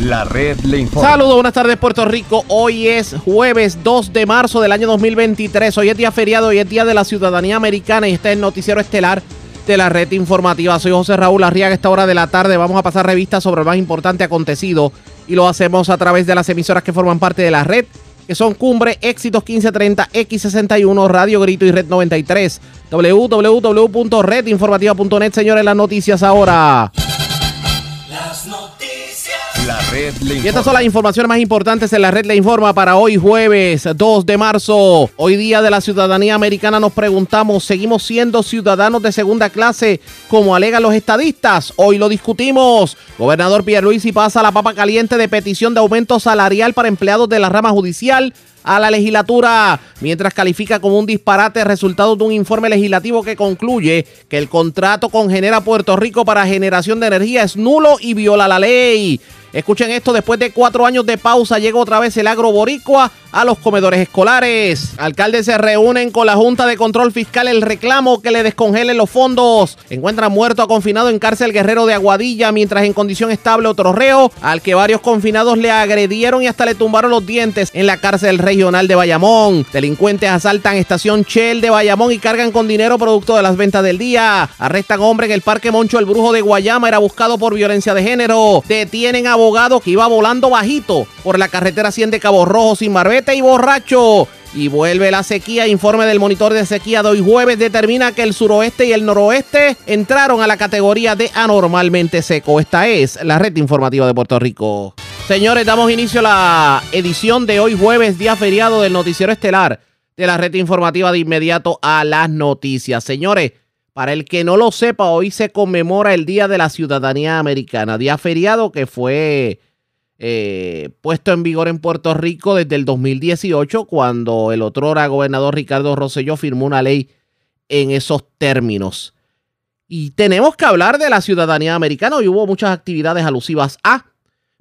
La red le informa. Saludos, buenas tardes Puerto Rico. Hoy es jueves 2 de marzo del año 2023. Hoy es día feriado, hoy es día de la ciudadanía americana y este es el noticiero estelar de la red informativa. Soy José Raúl Arriaga. esta hora de la tarde vamos a pasar revistas sobre lo más importante acontecido y lo hacemos a través de las emisoras que forman parte de la red, que son Cumbre, Éxitos 1530, X61, Radio Grito y Red 93. www.redinformativa.net, señores, las noticias ahora. La red le Y estas son las informaciones más importantes en la red Le Informa para hoy jueves 2 de marzo. Hoy día de la ciudadanía americana nos preguntamos, ¿seguimos siendo ciudadanos de segunda clase como alegan los estadistas? Hoy lo discutimos. Gobernador Pierluisi pasa la papa caliente de petición de aumento salarial para empleados de la rama judicial a la legislatura, mientras califica como un disparate el resultado de un informe legislativo que concluye que el contrato con Genera Puerto Rico para generación de energía es nulo y viola la ley. Escuchen esto, después de cuatro años de pausa llega otra vez el agro boricua a los comedores escolares. Alcaldes se reúnen con la Junta de Control Fiscal el reclamo que le descongelen los fondos. Encuentran muerto a confinado en cárcel guerrero de Aguadilla mientras en condición estable otro reo al que varios confinados le agredieron y hasta le tumbaron los dientes en la cárcel regional de Bayamón. Delincuentes asaltan estación Shell de Bayamón y cargan con dinero producto de las ventas del día. Arrestan hombre en el Parque Moncho el Brujo de Guayama era buscado por violencia de género. Detienen abogado que iba volando bajito por la carretera 100 de Cabo Rojo sin barbete y borracho. Y vuelve la sequía. Informe del monitor de sequía de hoy jueves determina que el suroeste y el noroeste entraron a la categoría de anormalmente seco. Esta es la red informativa de Puerto Rico. Señores, damos inicio a la edición de hoy jueves, día feriado del noticiero estelar de la red informativa de inmediato a las noticias. Señores, para el que no lo sepa, hoy se conmemora el Día de la Ciudadanía Americana, día feriado que fue eh, puesto en vigor en Puerto Rico desde el 2018, cuando el otrora gobernador Ricardo Rosselló firmó una ley en esos términos. Y tenemos que hablar de la ciudadanía americana. Hoy hubo muchas actividades alusivas a,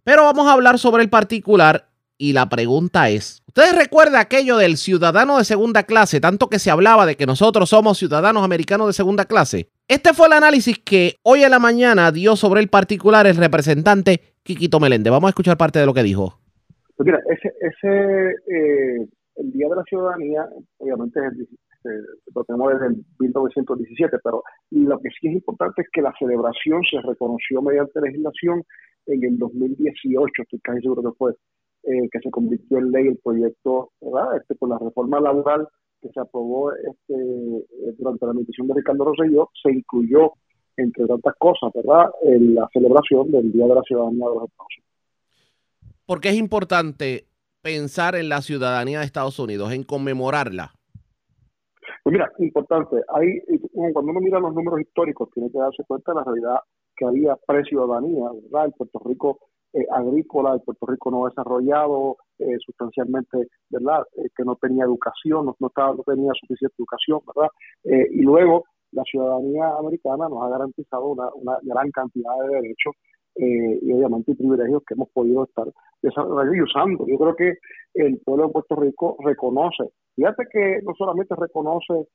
pero vamos a hablar sobre el particular. Y la pregunta es, ¿ustedes recuerdan aquello del ciudadano de segunda clase? Tanto que se hablaba de que nosotros somos ciudadanos americanos de segunda clase. Este fue el análisis que hoy en la mañana dio sobre el particular el representante Quiquito Meléndez. Vamos a escuchar parte de lo que dijo. Pues mira, ese, ese eh, el Día de la Ciudadanía, obviamente es el, eh, lo tenemos desde el 1917, pero lo que sí es importante es que la celebración se reconoció mediante legislación en el 2018, estoy casi seguro que fue, eh, que se convirtió en ley el proyecto, ¿verdad? Este, con la reforma laboral que se aprobó este, eh, durante la administración de Ricardo Rosselló, se incluyó, entre tantas cosas, ¿verdad?, en la celebración del Día de la Ciudadanía de los Estados Unidos. Porque es importante pensar en la ciudadanía de Estados Unidos, en conmemorarla. Pues mira, importante, hay, cuando uno mira los números históricos, tiene que darse cuenta de la realidad que había pre-ciudadanía, ¿verdad? El Puerto Rico eh, agrícola, el Puerto Rico no desarrollado eh, sustancialmente, ¿verdad? Eh, que no tenía educación, no, estaba, no tenía suficiente educación, ¿verdad? Eh, y luego la ciudadanía americana nos ha garantizado una, una gran cantidad de derechos y obviamente privilegios que hemos podido estar desarrollando y usando. Yo creo que el pueblo de Puerto Rico reconoce, fíjate que no solamente reconoce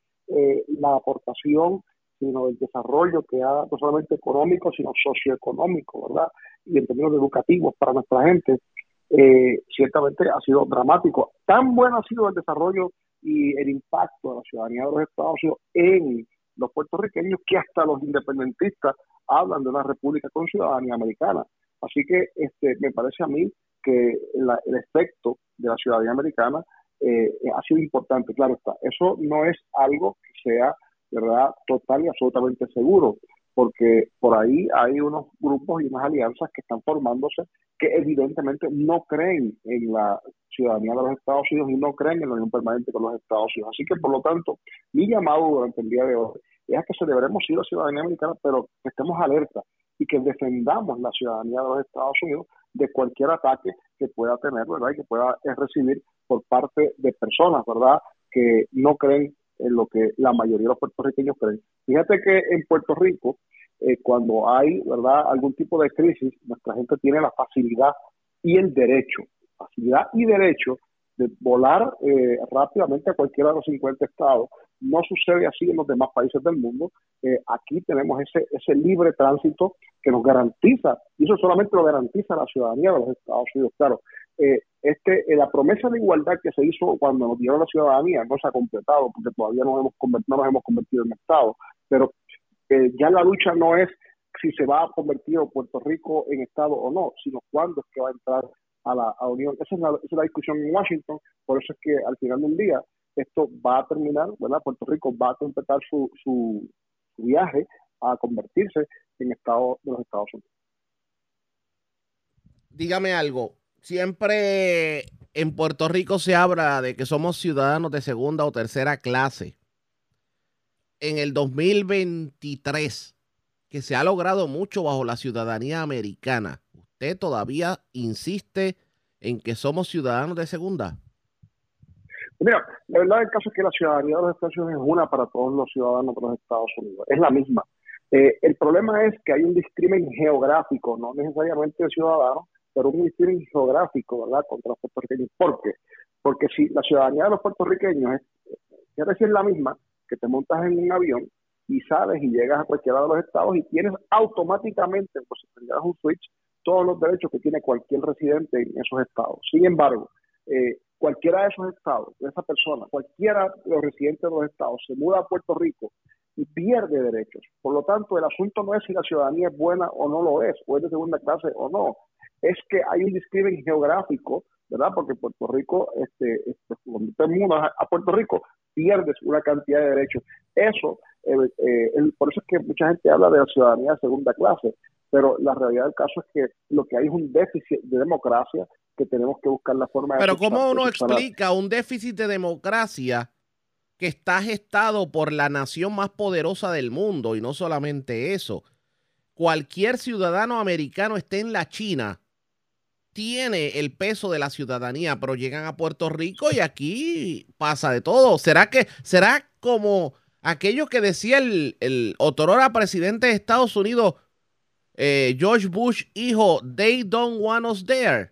la aportación, sino el desarrollo que ha, no solamente económico, sino socioeconómico, ¿verdad? Y en términos educativos para nuestra gente, eh, ciertamente ha sido dramático. Tan bueno ha sido el desarrollo y el impacto de la ciudadanía de los Estados Unidos en los puertorriqueños que hasta los independentistas hablan de una república con ciudadanía americana. Así que este, me parece a mí que la, el efecto de la ciudadanía americana eh, ha sido importante. Claro está, eso no es algo que sea verdad total y absolutamente seguro, porque por ahí hay unos grupos y unas alianzas que están formándose que evidentemente no creen en la ciudadanía de los Estados Unidos y no creen en la unión permanente con los Estados Unidos. Así que, por lo tanto, mi llamado durante el día de hoy es a que celebremos sí la ciudadanía americana, pero que estemos alerta y que defendamos la ciudadanía de los Estados Unidos de cualquier ataque que pueda tener, ¿verdad? Y que pueda recibir por parte de personas, ¿verdad? Que no creen en lo que la mayoría de los puertorriqueños creen. Fíjate que en Puerto Rico, eh, cuando hay, ¿verdad? Algún tipo de crisis, nuestra gente tiene la facilidad y el derecho, facilidad y derecho de volar eh, rápidamente a cualquiera de los 50 estados No sucede así en los demás países del mundo. Eh, aquí tenemos ese, ese libre tránsito que nos garantiza, y eso solamente lo garantiza la ciudadanía de los Estados Unidos. Claro, eh, este, la promesa de igualdad que se hizo cuando nos dieron la ciudadanía no se ha completado porque todavía no, hemos no nos hemos convertido en Estado, pero ya la lucha no es si se va a convertir Puerto Rico en Estado o no, sino cuándo es que va a entrar a la, Unión. Esa es, la, discusión en Washington, por eso es que al final del día esto va a terminar, ¿verdad? Puerto Rico va a completar su, su, viaje a convertirse en Estado de los Estados Unidos. Dígame algo, siempre en Puerto Rico se habla de que somos ciudadanos de segunda o tercera clase. En el 2023, que se ha logrado mucho bajo la ciudadanía americana, ¿usted todavía insiste en que somos ciudadanos de segunda? Mira, la verdad del caso es que la ciudadanía de los Estados Unidos es una para todos los ciudadanos de los Estados Unidos, es la misma. Eh, el problema es que hay un discrimen geográfico, no necesariamente de ciudadanos, pero un discrimen geográfico, ¿verdad?, contra los puertorriqueños. ¿Por qué? Porque si la ciudadanía de los puertorriqueños es, es decir, la misma, que te montas en un avión y sales y llegas a cualquiera de los estados y tienes automáticamente, pues si tendrás un switch, todos los derechos que tiene cualquier residente en esos estados. Sin embargo, eh, cualquiera de esos estados, de esa persona, cualquiera de los residentes de los estados, se muda a Puerto Rico y pierde derechos. Por lo tanto, el asunto no es si la ciudadanía es buena o no lo es, o es de segunda clase o no. Es que hay un discrimen geográfico, ¿verdad? Porque Puerto Rico, este, este cuando usted muda a Puerto Rico, pierdes una cantidad de derechos. Eso, eh, eh, por eso es que mucha gente habla de la ciudadanía de segunda clase, pero la realidad del caso es que lo que hay es un déficit de democracia que tenemos que buscar la forma de... Pero ¿cómo uno explica un déficit de democracia que está gestado por la nación más poderosa del mundo? Y no solamente eso, cualquier ciudadano americano esté en la China tiene el peso de la ciudadanía, pero llegan a Puerto Rico y aquí pasa de todo. ¿Será que será como aquello que decía el, el otrora presidente de Estados Unidos, eh, George Bush, hijo, they don't want us there?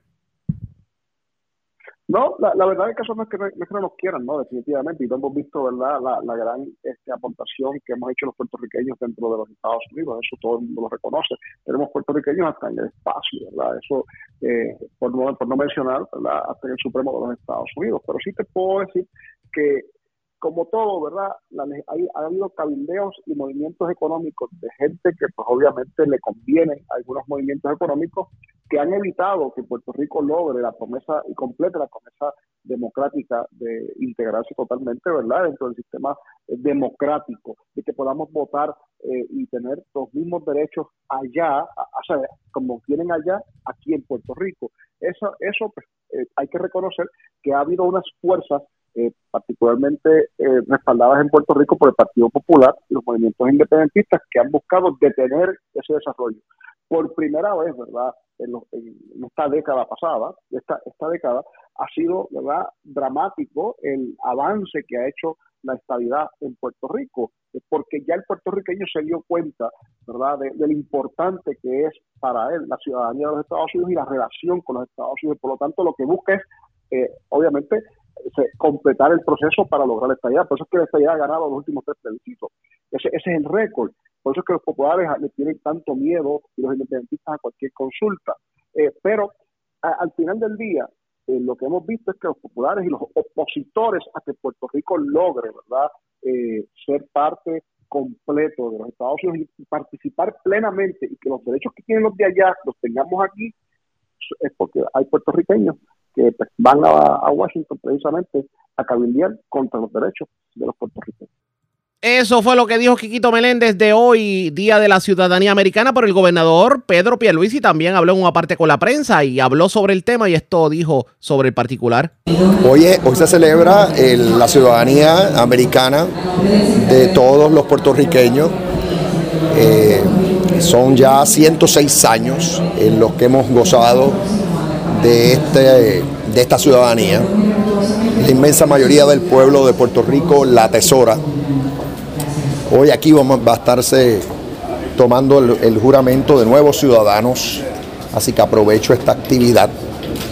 No, la, la verdad es que eso no es que no, es que no nos quieran, ¿no? Definitivamente. Y lo hemos visto, ¿verdad? La, la gran este, aportación que hemos hecho los puertorriqueños dentro de los Estados Unidos. Eso todo el mundo lo reconoce. Tenemos puertorriqueños hasta en el espacio, ¿verdad? Eso, eh, por, no, por no mencionar, ¿verdad? Hasta en el Supremo de los Estados Unidos. Pero sí te puedo decir que como todo, ¿verdad? hay, ha habido cabildeos y movimientos económicos de gente que pues obviamente le convienen algunos movimientos económicos que han evitado que Puerto Rico logre la promesa y complete la promesa democrática de integrarse totalmente, ¿verdad? Dentro del sistema eh, democrático, de que podamos votar eh, y tener los mismos derechos allá, o sea, como tienen allá, aquí en Puerto Rico. Eso, eso pues, eh, hay que reconocer que ha habido unas fuerzas eh, particularmente eh, respaldadas en Puerto Rico por el Partido Popular y los movimientos independentistas que han buscado detener ese desarrollo. Por primera vez, ¿verdad? En, esta década pasada, esta, esta década, ha sido, ¿verdad?, dramático el avance que ha hecho la estabilidad en Puerto Rico, porque ya el puertorriqueño se dio cuenta, ¿verdad?, de, lo importante que es para él la ciudadanía de los Estados Unidos y la relación con los Estados Unidos. Por lo tanto, lo que busca es, eh, obviamente, completar el proceso para lograr esta idea. Por eso es que la estadía ha ganado los últimos tres plebiscitos. Ese, ese es el récord. Por eso es que los populares le tienen tanto miedo y los independentistas a cualquier consulta. Eh, pero al final del día, eh, lo que hemos visto es que los populares y los opositores a que Puerto Rico logre, ¿verdad?, eh, ser parte completo de los Estados Unidos y participar plenamente y que los derechos que tienen los de allá los tengamos aquí, es porque hay puertorriqueños que pues, van a, Washington precisamente a cabildear contra los derechos de los puertorriqueños. Eso fue lo que dijo Quiquito Meléndez de hoy, Día de la Ciudadanía Americana, por el gobernador Pedro Pierluisi también habló en una parte con la prensa y habló sobre el tema y esto dijo sobre el particular. Hoy, hoy se celebra la ciudadanía americana de todos los puertorriqueños. Eh, son ya 106 años en los que hemos gozado de, este, de esta ciudadanía. La inmensa mayoría del pueblo de Puerto Rico la atesora. Hoy aquí vamos, va a estarse tomando el, juramento de nuevos ciudadanos, así que aprovecho esta actividad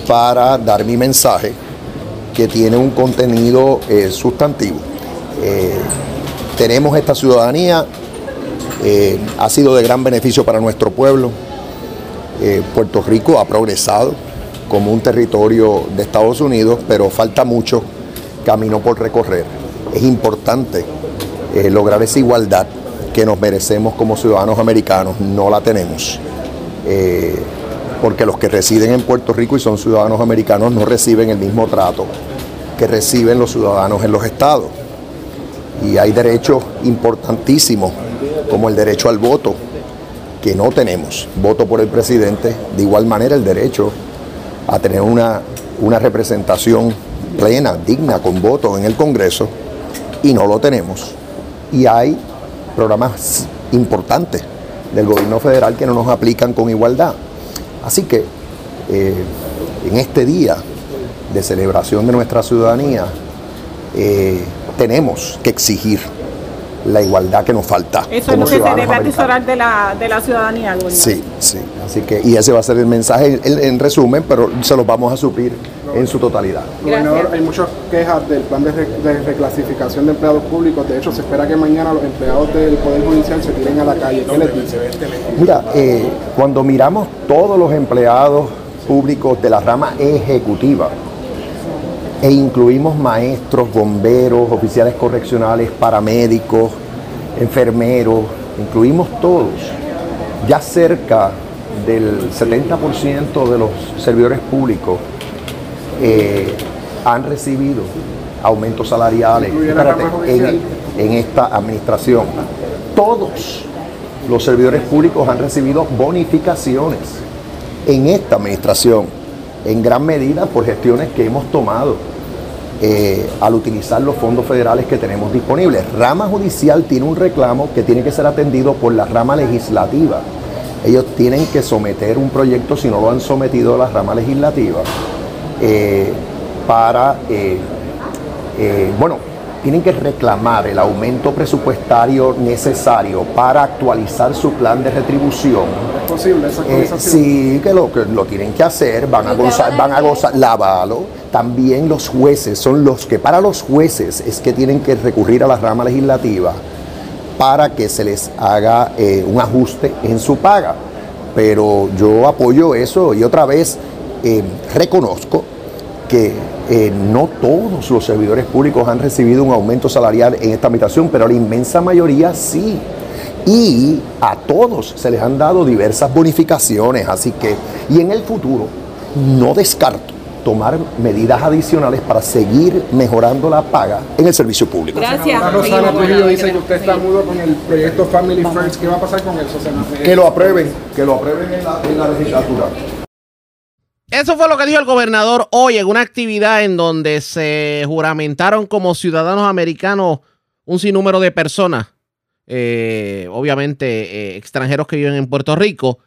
para dar mi mensaje que tiene un contenido eh, sustantivo. Eh, tenemos esta ciudadanía, eh, ha sido de gran beneficio para nuestro pueblo. Puerto Rico ha progresado como un territorio de Estados Unidos, pero falta mucho camino por recorrer. Es importante lograr esa igualdad que nos merecemos como ciudadanos americanos, no la tenemos. porque los que residen en Puerto Rico y son ciudadanos americanos no reciben el mismo trato que reciben los ciudadanos en los estados y hay derechos importantísimos como el derecho al voto que no tenemos, voto por el presidente, de igual manera el derecho a tener una, una representación plena, digna, con voto en el Congreso, y no lo tenemos. Y hay programas importantes del gobierno federal que no nos aplican con igualdad. Así que eh, en este día de celebración de nuestra ciudadanía, eh, tenemos que exigir la igualdad que nos falta. Eso es lo que se debe atesorar de la, de la ciudadanía, Sí, sí. Así que, y ese va a ser el mensaje en, resumen, pero se los vamos a suplir en su totalidad. Gobernador, hay muchas quejas del plan de, reclasificación de empleados públicos. De hecho, se espera que mañana los empleados del Poder Judicial se tiren a la calle. ¿Qué les dice? Mira, eh, cuando miramos todos los empleados públicos de la rama ejecutiva, e incluimos maestros, bomberos, oficiales correccionales, paramédicos, enfermeros, incluimos todos. Ya cerca del 70% de los servidores públicos eh, han recibido aumentos salariales en, en esta administración. Todos los servidores públicos han recibido bonificaciones en esta administración en gran medida por gestiones que hemos tomado eh, al utilizar los fondos federales que tenemos disponibles. Rama judicial tiene un reclamo que tiene que ser atendido por la rama legislativa. Ellos tienen que someter un proyecto, si no lo han sometido a la rama legislativa, eh, para, eh, bueno, tienen que reclamar el aumento presupuestario necesario para actualizar su plan de retribución. ¿Es posible esa eh, sí, que lo, que lo tienen que hacer, van a gozar, van a gozar, lavalo. También los jueces son los que, para los jueces, es que tienen que recurrir a la rama legislativa para que se les haga eh, un ajuste en su paga. Pero yo apoyo eso y otra vez eh, reconozco que eh, no todos los servidores públicos han recibido un aumento salarial en esta habitación, pero la inmensa mayoría sí. Y a todos se les han dado diversas bonificaciones, así que, y en el futuro, no descarto tomar medidas adicionales para seguir mejorando la paga en el servicio público. Gracias. Rosana Trujillo dice que usted está mudo con el proyecto Family First. ¿Qué va a pasar con eso? Que lo aprueben, que lo aprueben en la, en la legislatura. Eso fue lo que dijo el gobernador hoy en una actividad en donde se juramentaron como ciudadanos americanos un sinnúmero de personas, eh, obviamente eh, extranjeros que viven en Puerto Rico,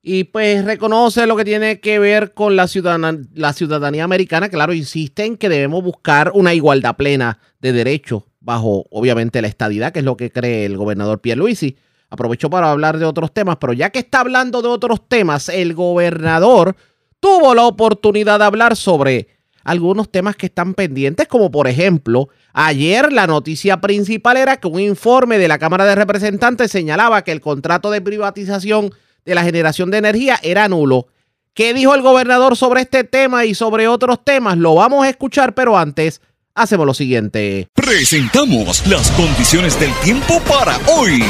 y pues reconoce lo que tiene que ver con la, ciudadanía, la ciudadanía americana. Claro, insiste en que debemos buscar una igualdad plena de derechos bajo, obviamente, la estadidad, que es lo que cree el gobernador Pierluisi. Aprovechó para hablar de otros temas, pero ya que está hablando de otros temas, el gobernador tuvo la oportunidad de hablar sobre algunos temas que están pendientes, como por ejemplo, ayer la noticia principal era que un informe de la Cámara de Representantes señalaba que el contrato de privatización de la generación de energía era nulo. ¿Qué dijo el gobernador sobre este tema y sobre otros temas? Lo vamos a escuchar, pero antes hacemos lo siguiente. Presentamos las condiciones del tiempo para hoy.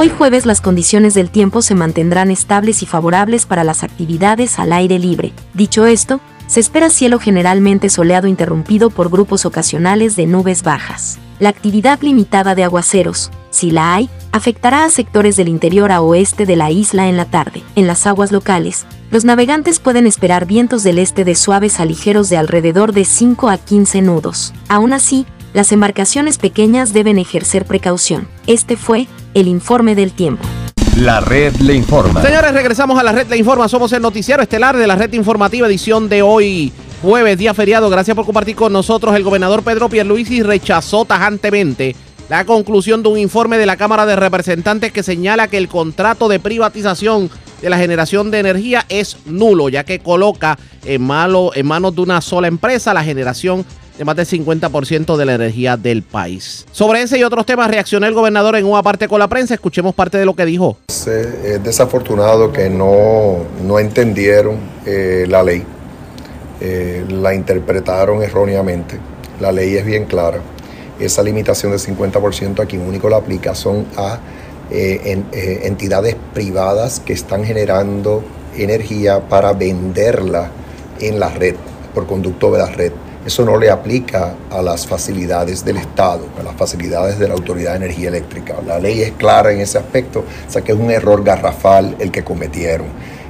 Hoy jueves las condiciones del tiempo se mantendrán estables y favorables para las actividades al aire libre. Dicho esto, se espera cielo generalmente soleado interrumpido por grupos ocasionales de nubes bajas. La actividad limitada de aguaceros, si la hay, afectará a sectores del interior a oeste de la isla en la tarde. En las aguas locales, los navegantes pueden esperar vientos del este de suaves a ligeros de alrededor de 5 a 15 nudos. Aún así, las embarcaciones pequeñas deben ejercer precaución. Este fue el informe del tiempo. La red le informa. Señores, regresamos a la red le informa. Somos el noticiero estelar de la red informativa edición de hoy, jueves, día feriado. Gracias por compartir con nosotros. El gobernador Pedro Pierluisi rechazó tajantemente la conclusión de un informe de la Cámara de Representantes que señala que el contrato de privatización de la generación de energía es nulo, ya que coloca en, malo, en manos de una sola empresa la generación de más del 50% de la energía del país. Sobre ese y otros temas reaccionó el gobernador en una parte con la prensa. Escuchemos parte de lo que dijo. Es desafortunado que no, no entendieron eh, la ley, eh, la interpretaron erróneamente. La ley es bien clara. Esa limitación del 50% a quien único la aplica son a eh, entidades privadas que están generando energía para venderla en la red, por conducto de la red. Eso no le aplica a las facilidades del Estado, a las facilidades de la Autoridad de Energía Eléctrica. La ley es clara en ese aspecto, o sea que es un error garrafal el que cometieron.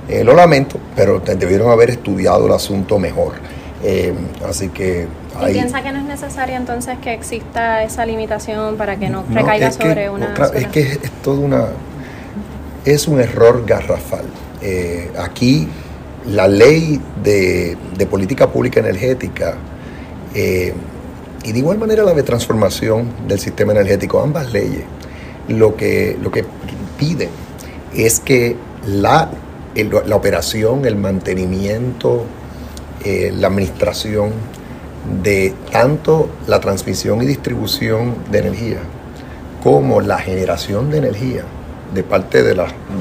Eh, lo lamento, pero debieron haber estudiado el asunto mejor. Eh, así que... ¿Y piensa que no es necesario entonces que exista esa limitación para que no recaiga sobre una... es que es, todo una... Es un error garrafal. Eh, aquí la ley de, de política pública energética eh, y de igual manera la de transformación del sistema energético, ambas leyes, lo que, lo que piden es que la, la operación, el mantenimiento, eh, la administración de tanto la transmisión y distribución de energía como la generación de energía de parte de,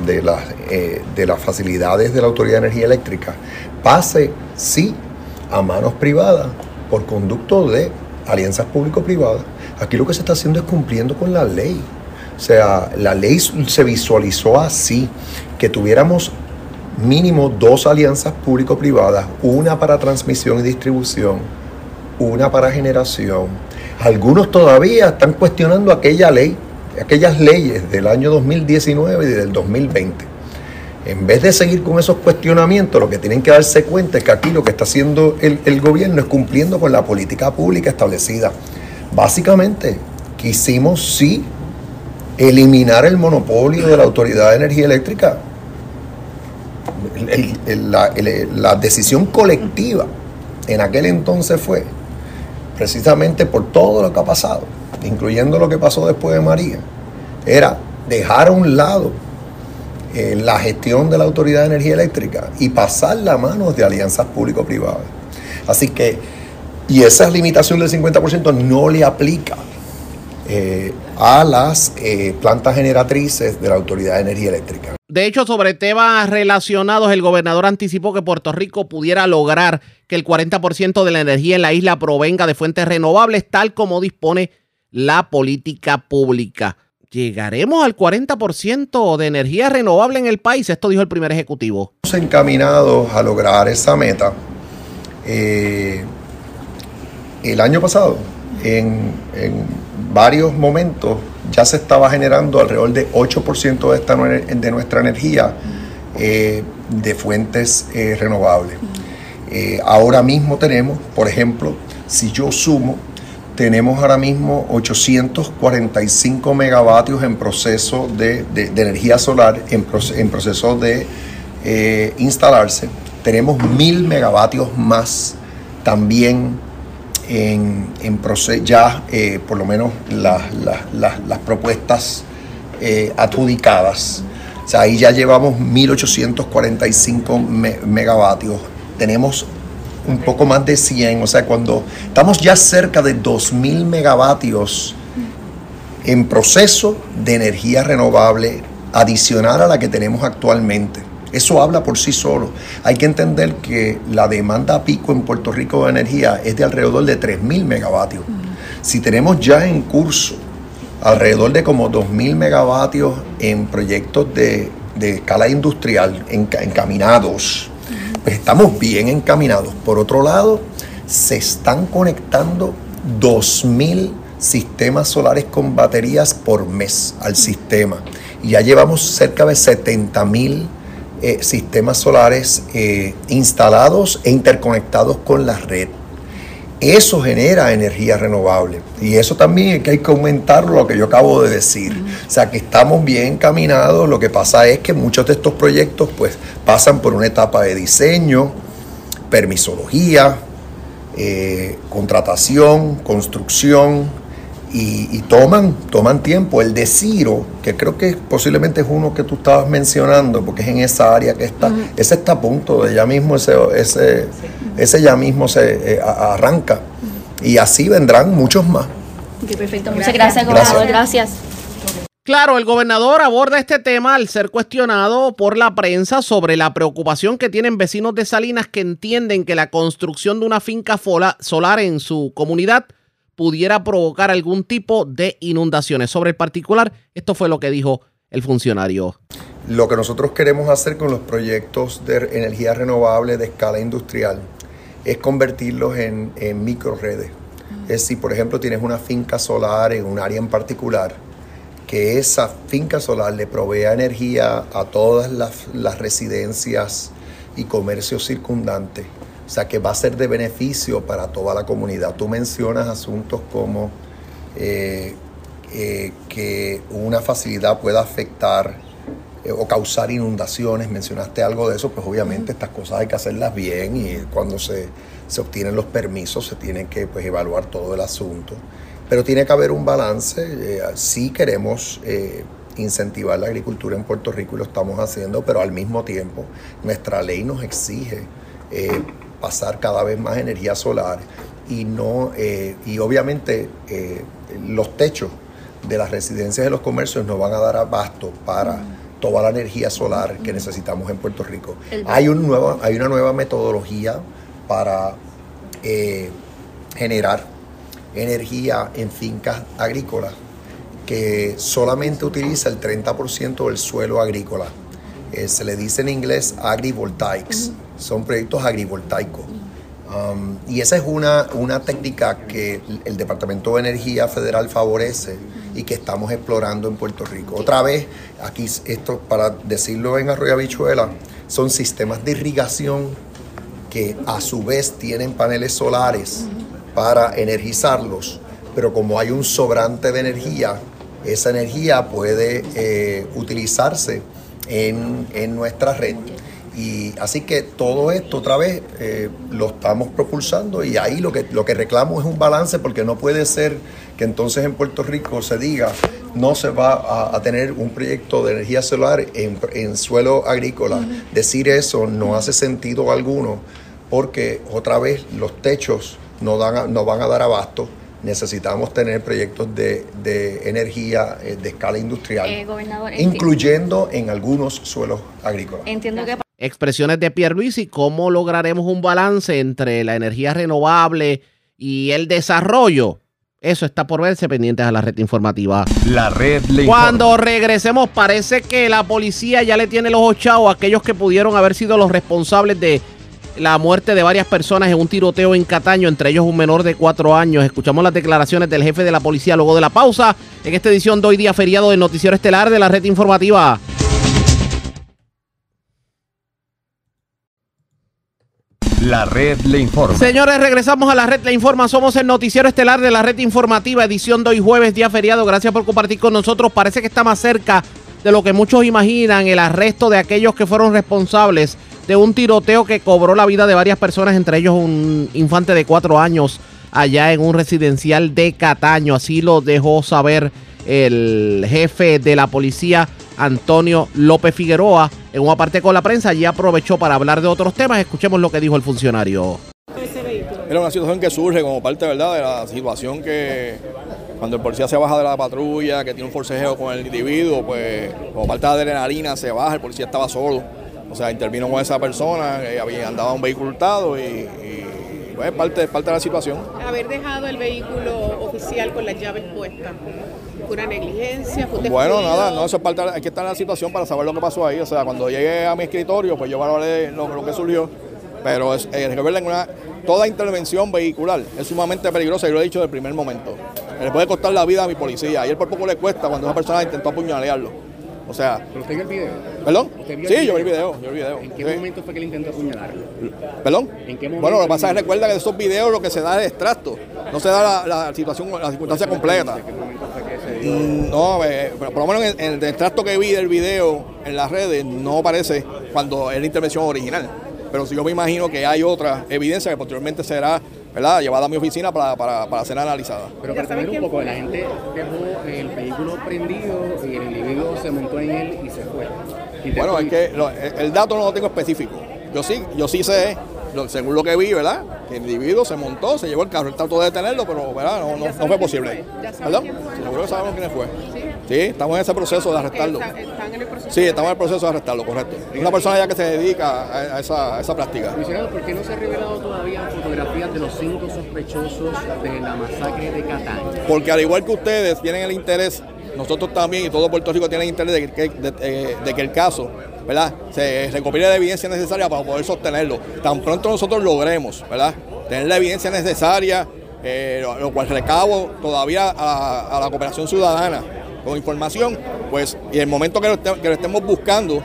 de, las, eh, de las facilidades de la Autoridad de Energía Eléctrica pase, sí, a manos privadas por conducto de alianzas público-privadas. Aquí lo que se está haciendo es cumpliendo con la ley. O sea, la ley se visualizó así, que tuviéramos mínimo dos alianzas público-privadas, una para transmisión y distribución, una para generación. Algunos todavía están cuestionando aquella ley, aquellas leyes del año 2019 y del 2020 en vez de seguir con esos cuestionamientos, lo que tienen que darse cuenta es que aquí lo que está haciendo el, gobierno es cumpliendo con la política pública establecida. Básicamente, quisimos sí eliminar el monopolio de la Autoridad de Energía Eléctrica. la, la decisión colectiva en aquel entonces fue precisamente por todo lo que ha pasado, incluyendo lo que pasó después de María, era dejar a un lado la gestión de la Autoridad de Energía Eléctrica y pasar la manos de alianzas público-privadas. Así que, y esa limitación del 50% no le aplica eh, a las eh, plantas generatrices de la Autoridad de Energía Eléctrica. De hecho, sobre temas relacionados, el gobernador anticipó que Puerto Rico pudiera lograr que el 40% de la energía en la isla provenga de fuentes renovables, tal como dispone la política pública. ¿Llegaremos al 40% de energía renovable en el país? Esto dijo el primer ejecutivo. Estamos encaminados a lograr esa meta. Eh, el año pasado, en, varios momentos, ya se estaba generando alrededor de 8% de, esta, de nuestra energía eh, de fuentes eh, renovables. ahora mismo tenemos, por ejemplo, si yo sumo tenemos ahora mismo 845 megavatios en proceso de, energía solar, en, proceso de eh, instalarse. Tenemos mil megavatios más también en, en proceso, ya eh, por lo menos las propuestas eh, adjudicadas. O sea, ahí ya llevamos 1845 megavatios. Tenemos un poco más de 100, o sea, cuando estamos ya cerca de 2.000 megavatios en proceso de energía renovable adicional a la que tenemos actualmente. Eso habla por sí solo. Hay que entender que la demanda pico en Puerto Rico de energía es de alrededor de 3.000 megavatios. Si tenemos ya en curso alrededor de como 2.000 megavatios en proyectos de, escala industrial encaminados, estamos bien encaminados. Por otro lado, se están conectando 2.000 sistemas solares con baterías por mes al sistema. Y ya llevamos cerca de 70.000 eh, sistemas solares eh, instalados e interconectados con la red. Eso genera energía renovable. Y eso también hay que aumentarlo, lo que yo acabo de decir. O sea, que estamos bien encaminados. Lo que pasa es que muchos de estos proyectos pues pasan por una etapa de diseño, permisología, eh, contratación, construcción, y, toman, toman tiempo. El de Ciro, que creo que posiblemente es uno que tú estabas mencionando, porque es en esa área que está, ese está a punto de ya mismo, ese, ese, ese ya mismo se eh, arranca. Y así vendrán muchos más. perfecto. Muchas gracias, gobernador. gracias. Claro, el gobernador aborda este tema al ser cuestionado por la prensa sobre la preocupación que tienen vecinos de Salinas que entienden que la construcción de una finca solar en su comunidad pudiera provocar algún tipo de inundaciones. Sobre el particular, esto fue lo que dijo el funcionario. Lo que nosotros queremos hacer con los proyectos de energía renovable de escala industrial es convertirlos en, en microredes. Es si, por ejemplo, tienes una finca solar en un área en particular, que esa finca solar le provea energía a todas las, las residencias y comercios circundantes o sea, que va a ser de beneficio para toda la comunidad. Tú mencionas asuntos como eh, eh, que una facilidad pueda afectar eh, o causar inundaciones, mencionaste algo de eso, pues obviamente estas cosas hay que hacerlas bien y cuando se, obtienen los permisos se tiene que pues, evaluar todo el asunto. Pero tiene que haber un balance, sí queremos incentivar la agricultura en Puerto Rico y lo estamos haciendo, pero al mismo tiempo nuestra ley nos exige pasar cada vez más energía solar y no eh, y obviamente eh, los techos de las residencias de los comercios no van a dar abasto para toda la energía solar que necesitamos en Puerto Rico. Hay, un nuevo, hay una nueva metodología para eh, generar energía en fincas agrícolas que solamente utiliza el 30% del suelo agrícola. se le dice en inglés agrivoltaics son proyectos agrivoltaicos. Um, y esa es una, una técnica que el Departamento de Energía Federal favorece y que estamos explorando en Puerto Rico. Otra vez, aquí esto, para decirlo en Arroyo Habichuela, son sistemas de irrigación que a su vez tienen paneles solares para energizarlos, pero como hay un sobrante de energía, esa energía puede eh, utilizarse en, en nuestra red. Y así que todo esto otra vez eh, lo estamos propulsando y ahí lo que, lo que reclamo es un balance porque no puede ser que entonces en Puerto Rico se diga no se va a, tener un proyecto de energía solar en, suelo agrícola. Decir eso no hace sentido alguno porque otra vez los techos no, dan, no van a dar abasto necesitamos tener proyectos de, energía eh, de escala industrial, eh, incluyendo en algunos suelos agrícolas. Entiendo que expresiones de Pierre Luis y cómo lograremos un balance entre la energía renovable y el desarrollo. Eso está por verse pendientes a la red informativa. La red Cuando regresemos, parece que la policía ya le tiene los ochados a aquellos que pudieron haber sido los responsables de la muerte de varias personas en un tiroteo en Cataño, entre ellos un menor de cuatro años. Escuchamos las declaraciones del jefe de la policía luego de la pausa en esta edición de hoy día feriado del Noticiero Estelar de la red informativa. La red le informa. Señores, regresamos a la red le informa. Somos el noticiero estelar de la red informativa, edición de hoy jueves, día feriado. Gracias por compartir con nosotros. Parece que está más cerca de lo que muchos imaginan el arresto de aquellos que fueron responsables de un tiroteo que cobró la vida de varias personas, entre ellos un infante de cuatro años allá en un residencial de Cataño. Así lo dejó saber el jefe de la policía Antonio López Figueroa en una parte con la prensa y aprovechó para hablar de otros temas. Escuchemos lo que dijo el funcionario. Era una situación que surge como parte ¿verdad? de la situación que cuando el policía se baja de la patrulla, que tiene un forcejeo con el individuo, pues como parte de la adrenalina se baja, el policía estaba solo. O sea, intervino con esa persona, que había, andaba un vehículo hurtado y, pues parte, parte de la situación. Haber dejado el vehículo oficial con las llaves puestas una negligencia? bueno, nada, no, eso es parte, hay que estar en la situación para saber lo que pasó ahí. O sea, cuando llegué a mi escritorio, pues yo valoré lo, lo que surgió. Pero es, eh, recuerden, una, toda intervención vehicular es sumamente peligrosa, y lo he dicho desde el primer momento. Le puede costar la vida a mi policía. Y él por poco le cuesta cuando una persona intentó apuñalearlo. O sea. ¿Pero usted vio el video? ¿Perdón? sí, yo vi el video, yo vi el video. ¿En qué momento fue que él intentó apuñalarlo? ¿Perdón? ¿En qué momento? Bueno, lo que pasa es que recuerda que de esos videos lo que se da es extracto. No se da la, situación, la circunstancia completa. Mm, no, eh, por lo menos en, el extracto que vi del video en las redes no aparece cuando es la intervención original. Pero si yo me imagino que hay otra evidencia que posteriormente será ¿verdad? llevada a mi oficina para, para, para ser analizada. Pero para saber un poco, la gente dejó el vehículo prendido y el individuo se montó en él y se fue. bueno, es que el dato no lo tengo específico. Yo sí, yo sí sé, según lo que vi, ¿verdad? que el individuo se montó, se llevó el carro, él trató de detenerlo, pero ¿verdad? No, no, no fue posible. ¿Perdón? Seguro que sabemos quién fue. Sí, estamos en ese proceso de arrestarlo. Están en el proceso. Sí, estamos en el proceso de arrestarlo, correcto. Una persona ya que se dedica a, a esa, a esa práctica. Comisionado, ¿por qué no se ha revelado todavía fotografías de los cinco sospechosos de la masacre de Cataño? Porque al igual que ustedes tienen el interés, nosotros también y todo Puerto Rico tiene el interés de que, de- eh, de que el caso ¿verdad? se recopile la evidencia necesaria para poder sostenerlo. Tan pronto nosotros logremos ¿verdad? tener la evidencia necesaria, eh, lo, lo cual recabo todavía a, a la cooperación ciudadana con información, pues y el momento que lo, este- que lo estemos buscando,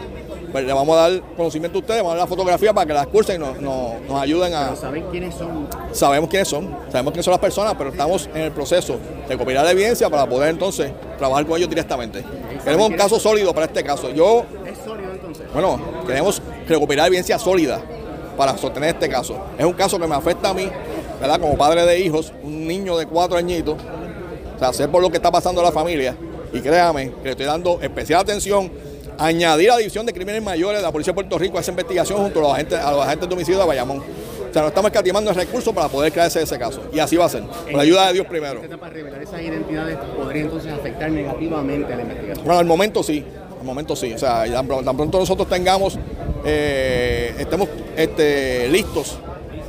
pues le vamos a dar conocimiento a ustedes, vamos a dar la fotografía para que la cursen y nos, nos- nos ayuden a... Pero ¿saben quiénes son? Sabemos quiénes son, sabemos quiénes son las personas, pero estamos en el proceso de copiar la evidencia para poder entonces trabajar con ellos directamente. Queremos un caso sólido para este caso. Yo, Bueno, queremos recopilar evidencia sólida para sostener este caso. Es un caso que me afecta a mí, ¿verdad? Como padre de hijos, un niño de cuatro añitos, o sea, sé por lo que está pasando en la familia y créame que le estoy dando especial atención a añadir a la División de Crímenes Mayores de la Policía de Puerto Rico a esa investigación junto a los agentes, a los agentes de homicidio de Bayamón. O sea, no estamos escatimando el recurso para poder crearse ese caso. Y así va a ser, con la ayuda de Dios primero. Para revelar esas identidades podría entonces afectar negativamente a la investigación. Bueno, al momento sí, al momento sí. O sea, tan, pr- tan pronto nosotros tengamos, eh, estemos este, listos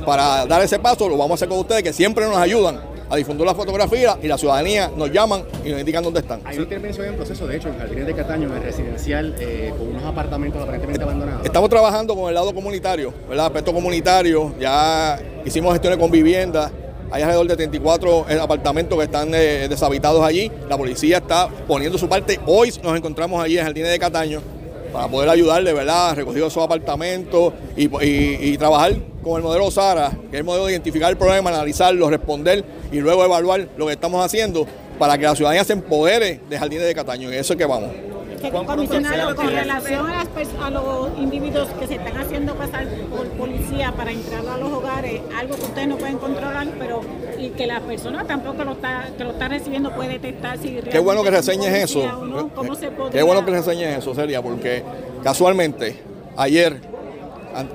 para dar ese paso, lo vamos a hacer con ustedes, que siempre nos ayudan a difundir la fotografía y la ciudadanía nos llaman y nos indican dónde están. Hay una intervención en proceso, de hecho, en Jardines de Cataño, en el residencial, eh, con unos apartamentos aparentemente abandonados. Estamos trabajando con el lado comunitario, ¿verdad? Aspecto comunitario, ya hicimos gestiones con vivienda, hay alrededor de 34 eh, apartamentos que están eh, deshabitados allí, la policía está poniendo su parte, hoy nos encontramos allí en Jardines de Cataño para poder ayudarle, ¿verdad? Recogido esos apartamentos y, trabajar con el modelo SARA, que es el modelo de identificar el problema, analizarlo, responder y luego evaluar lo que estamos haciendo para que la ciudadanía se empodere de Jardines de Cataño, y eso es que vamos. Que comisionado con relación a, las pers- a los individuos que se están haciendo pasar por policía para entrar a los hogares, algo que ustedes no pueden controlar, pero y que la persona tampoco lo está, que lo está recibiendo puede detectar si Qué bueno que reseñes eso. no, ¿Cómo se Qué podría- bueno que reseñes eso, sería, porque casualmente ayer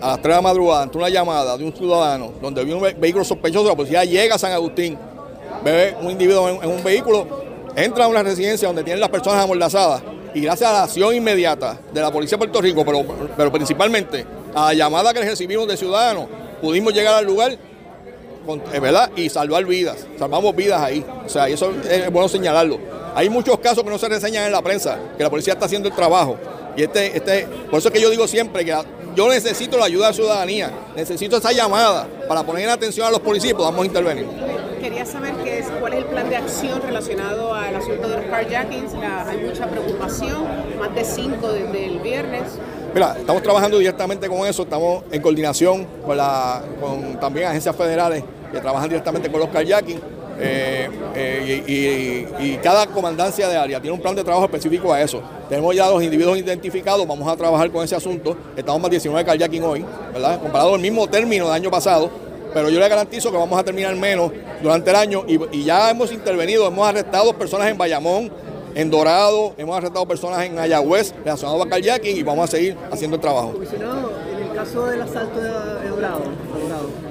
a las 3 de la madrugada, ante una llamada de un ciudadano donde vio un ve- vehículo sospechoso, la policía llega a San Agustín, ve un individuo en, en un vehículo, entra a una residencia donde tienen las personas amordazadas y gracias a la acción inmediata de la Policía de Puerto Rico, pero, pero principalmente a la llamada que recibimos de ciudadanos, pudimos llegar al lugar eh, ¿verdad? Y salvar vidas. Salvamos vidas ahí. O sea, y eso es bueno señalarlo. Hay muchos casos que no se reseñan en la prensa, que la policía está haciendo el trabajo. Y este, este, por eso es que yo digo siempre que yo necesito la ayuda de la ciudadanía, necesito esa llamada para poner en atención a los policías y podamos intervenir. Quería saber qué es, cuál es el plan de acción relacionado al asunto de los carjackings. La- hay mucha preocupación, más de cinco desde el viernes. Mira, estamos trabajando directamente con eso, estamos en coordinación con, la, con también agencias federales que trabajan directamente con los kayaking. Eh, eh, y, y- y cada comandancia de área tiene un plan de trabajo específico a eso. Tenemos ya los individuos identificados, vamos a trabajar con ese asunto. Estamos más 19 kayaking hoy, ¿verdad? Comparado al mismo término del año pasado. Pero yo le garantizo que vamos a terminar menos durante el año y, y ya hemos intervenido, hemos arrestado personas en Bayamón, en Dorado, hemos arrestado personas en Ayagüez relacionados a kayaking y vamos a seguir haciendo el trabajo. Comisionado, en el caso del asalto de Dorado,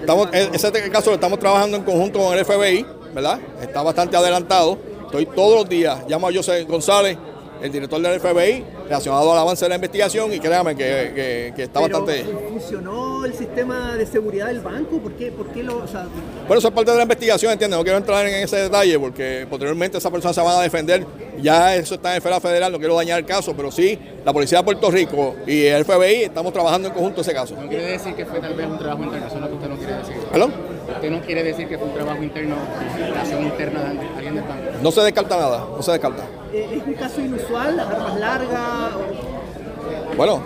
Estamos, ese caso lo estamos trabajando en conjunto con el FBI, ¿verdad? Está bastante adelantado. Estoy todos los días, llamo a José González, el director del FBI, relacionado al avance de la investigación y créame que, que- que está pero, bastante... ¿Funcionó el sistema de seguridad del banco? ¿Por qué, por qué lo.? O sea, Bueno, eso es parte de la investigación, ¿entiendes? No quiero entrar en ese detalle porque posteriormente esas personas se van a defender. Ya eso está en esfera federal, no quiero dañar el caso, pero sí, la Policía de Puerto Rico y el FBI estamos trabajando en conjunto ese caso. No quiere decir que fue tal vez un trabajo lo que usted no quiere decir. ¿Perdón? Usted no quiere decir que fue un trabajo interno, relación interna de alguien del banco. No se descarta nada, no se descarta. ¿es un caso inusual? ¿Las armas largas? Bueno,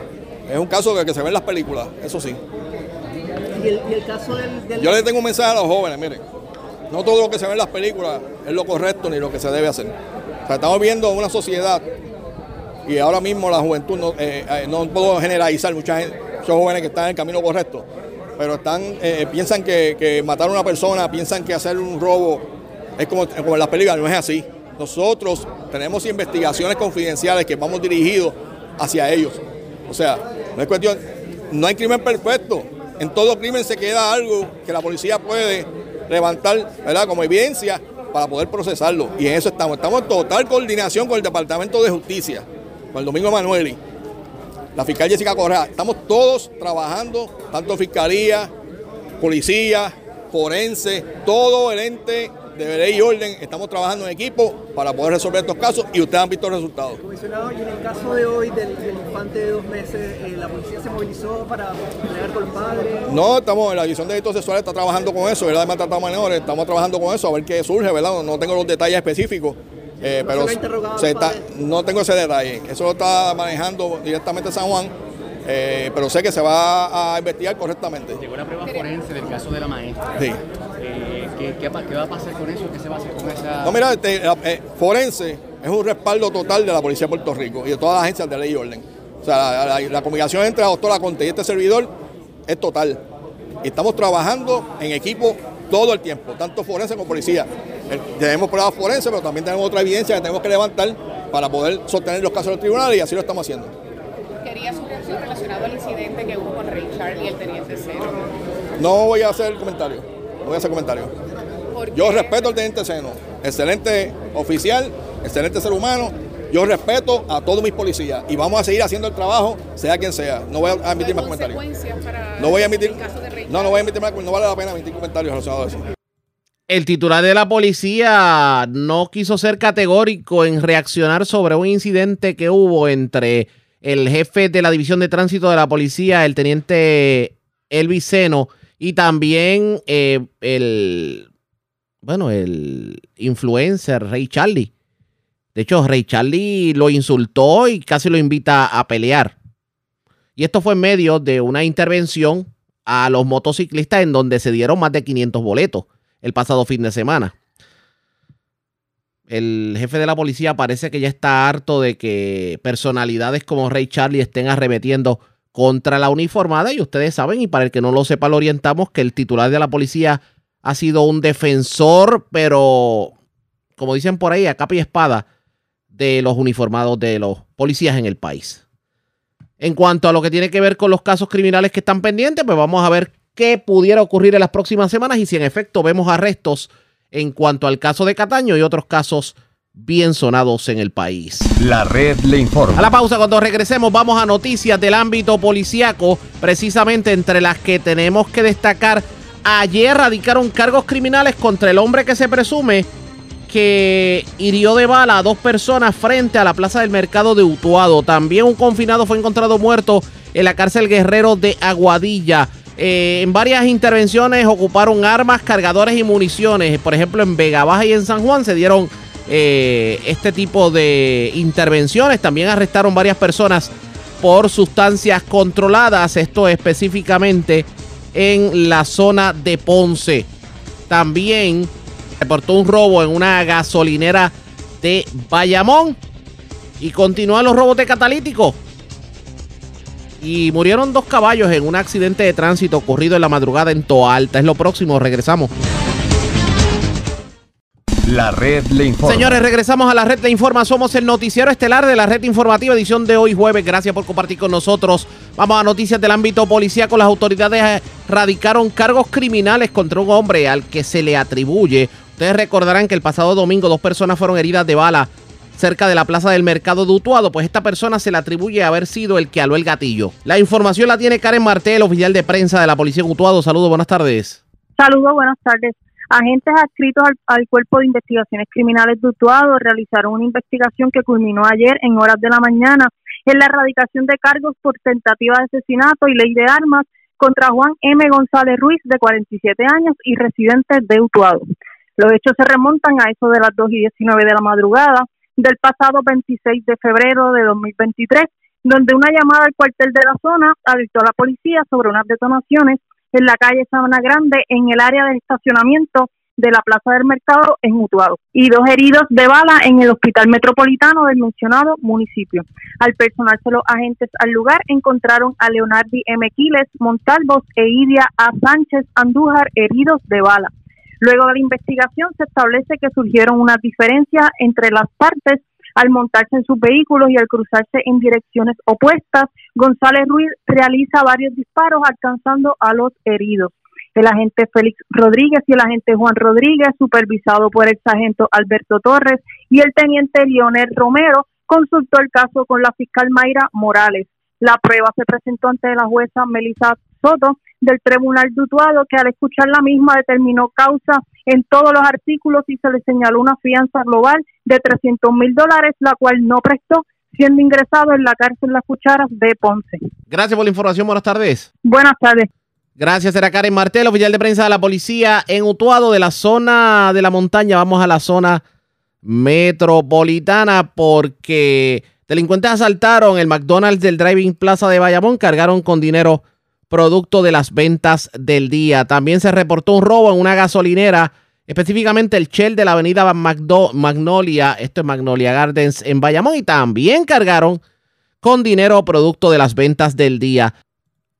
es un caso que, que se ve en las películas, eso sí. Y el, y el caso del. del- Yo le tengo un mensaje a los jóvenes, miren, no todo lo que se ve en las películas es lo correcto ni lo que se debe hacer. O sea, estamos viendo una sociedad y ahora mismo la juventud, no, eh, eh, no puedo generalizar, mucha gente, muchos jóvenes que están en el camino correcto, pero están eh, piensan que, matar a una persona, piensan que hacer un robo es como, en las películas, no es así. Nosotros tenemos investigaciones confidenciales que vamos dirigidos hacia ellos. O sea, no es cuestión, no hay crimen perfecto. En todo crimen se queda algo que la policía puede levantar, ¿verdad? Como evidencia para poder procesarlo. Y en eso estamos. Estamos en total coordinación con el Departamento de Justicia, con el Domingo Emanueli, la fiscal Jessica Correa. Estamos todos trabajando, tanto fiscalía, policía, forense, todo el ente de ley y orden, estamos trabajando en equipo para poder resolver estos casos y ustedes han visto los resultados. Comisionado, y en el caso de hoy del, del infante de dos meses, eh, ¿la policía se movilizó para pelear con el padre? No, estamos en la división de delitos sexuales, está trabajando con eso, ¿verdad? De maltrato a menores, estamos trabajando con eso, a ver qué surge, ¿verdad? No tengo los detalles específicos. Eh, pero se está, no tengo ese detalle, eso lo está manejando directamente San Juan, eh, pero sé que se va a investigar correctamente. Llegó la prueba forense del caso de la maestra. Sí. Eh, ¿qué, qué, va- qué va a pasar con eso? ¿Qué se va a hacer con esa...? No, mira, este, la- eh, forense es un respaldo total de la Policía de Puerto Rico y de todas las agencias de ley y orden. O sea, la, la- la comunicación entre la doctora Conte y este servidor es total. Y estamos trabajando en equipo todo el tiempo, tanto forense como policía. Tenemos pruebas forenses, pero también tenemos otra evidencia que tenemos que levantar para poder sostener los casos en los tribunales y así lo estamos haciendo. Quería su reacción relacionado al incidente que hubo con Ray Charlie y el teniente Cero. No voy a hacer comentario, no voy a hacer comentario. Yo respeto al teniente Seno, excelente oficial, excelente ser humano. Yo respeto a todos mis policías y vamos a seguir haciendo el trabajo, sea quien sea. No voy a emitir más comentarios. No voy a emitir, el caso de Ray no, no voy a emitir más, no vale la pena emitir comentarios relacionados a eso. El titular de la policía no quiso ser categórico en reaccionar sobre un incidente que hubo entre el jefe de la división de tránsito de la policía, el teniente Elvis Seno, y también eh, el, bueno, el influencer Ray Charlie. De hecho, Ray Charlie lo insultó y casi lo invita a pelear. Y esto fue en medio de una intervención a los motociclistas en donde se dieron más de 500 boletos el pasado fin de semana. El jefe de la policía parece que ya está harto de que personalidades como Ray Charlie estén arremetiendo contra la uniformada y ustedes saben, y para el que no lo sepa, lo orientamos, que el titular de la policía ha sido un defensor, pero como dicen por ahí, a capa y espada de los uniformados de los policías en el país. En cuanto a lo que tiene que ver con los casos criminales que están pendientes, pues vamos a ver qué pudiera ocurrir en las próximas semanas y si en efecto vemos arrestos en cuanto al caso de Cataño y otros casos bien sonados en el país. La red le informa. A la pausa, cuando regresemos, vamos a noticias del ámbito policiaco, precisamente entre las que tenemos que destacar. Ayer radicaron cargos criminales contra el hombre que se presume que hirió de bala a dos personas frente a la plaza del mercado de Utuado. También un confinado fue encontrado muerto en la cárcel Guerrero de Aguadilla. Eh, en varias intervenciones ocuparon armas, cargadores y municiones. Por ejemplo, en Vega Baja y en San Juan se dieron eh, este tipo de intervenciones. También arrestaron varias personas por sustancias controladas. Esto específicamente en la zona de Ponce. También reportó un robo en una gasolinera de Bayamón. Y continúan los robos de catalítico. Y murieron dos caballos en un accidente de tránsito ocurrido en la madrugada en Toalta. Es lo próximo, regresamos. La red le informa. Señores, regresamos a la red de Informa. Somos el noticiero estelar de la red informativa, edición de hoy jueves. Gracias por compartir con nosotros. Vamos a noticias del ámbito policíaco. Las autoridades radicaron cargos criminales contra un hombre al que se le atribuye. Ustedes recordarán que el pasado domingo dos personas fueron heridas de bala cerca de la plaza del mercado de Utuado, pues esta persona se le atribuye haber sido el que aló el gatillo. La información la tiene Karen Martel, oficial de prensa de la policía de Utuado. Saludos, buenas tardes. Saludos, buenas tardes. Agentes adscritos al, al Cuerpo de Investigaciones Criminales de Utuado realizaron una investigación que culminó ayer en horas de la mañana en la erradicación de cargos por tentativa de asesinato y ley de armas contra Juan M. González Ruiz, de 47 años y residente de Utuado. Los hechos se remontan a eso de las 2 y 19 de la madrugada del pasado 26 de febrero de 2023, donde una llamada al cuartel de la zona alertó a la policía sobre unas detonaciones en la calle Sabana Grande, en el área de estacionamiento de la Plaza del Mercado en Utuado, y dos heridos de bala en el Hospital Metropolitano del mencionado municipio. Al personarse los agentes al lugar, encontraron a Leonardi M. Quiles Montalvos e Idia A. Sánchez Andújar heridos de bala. Luego de la investigación se establece que surgieron unas diferencias entre las partes Al montarse en sus vehículos y al cruzarse en direcciones opuestas, González Ruiz realiza varios disparos alcanzando a los heridos. El agente Félix Rodríguez y el agente Juan Rodríguez, supervisado por el sargento Alberto Torres y el teniente Leonel Romero, consultó el caso con la fiscal Mayra Morales. La prueba se presentó ante la jueza Melissa Soto del Tribunal de que al escuchar la misma determinó causa en todos los artículos y se le señaló una fianza global de 300 mil dólares, la cual no prestó, siendo ingresado en la cárcel Las Cucharas de Ponce. Gracias por la información. Buenas tardes. Buenas tardes. Gracias, era Karen Martel, oficial de prensa de la policía en Utuado, de la zona de la montaña. Vamos a la zona metropolitana porque delincuentes asaltaron el McDonald's del Driving Plaza de Bayamón, cargaron con dinero producto de las ventas del día. También se reportó un robo en una gasolinera, específicamente el Shell de la avenida Magnolia, esto es Magnolia Gardens en Bayamón, y también cargaron con dinero producto de las ventas del día.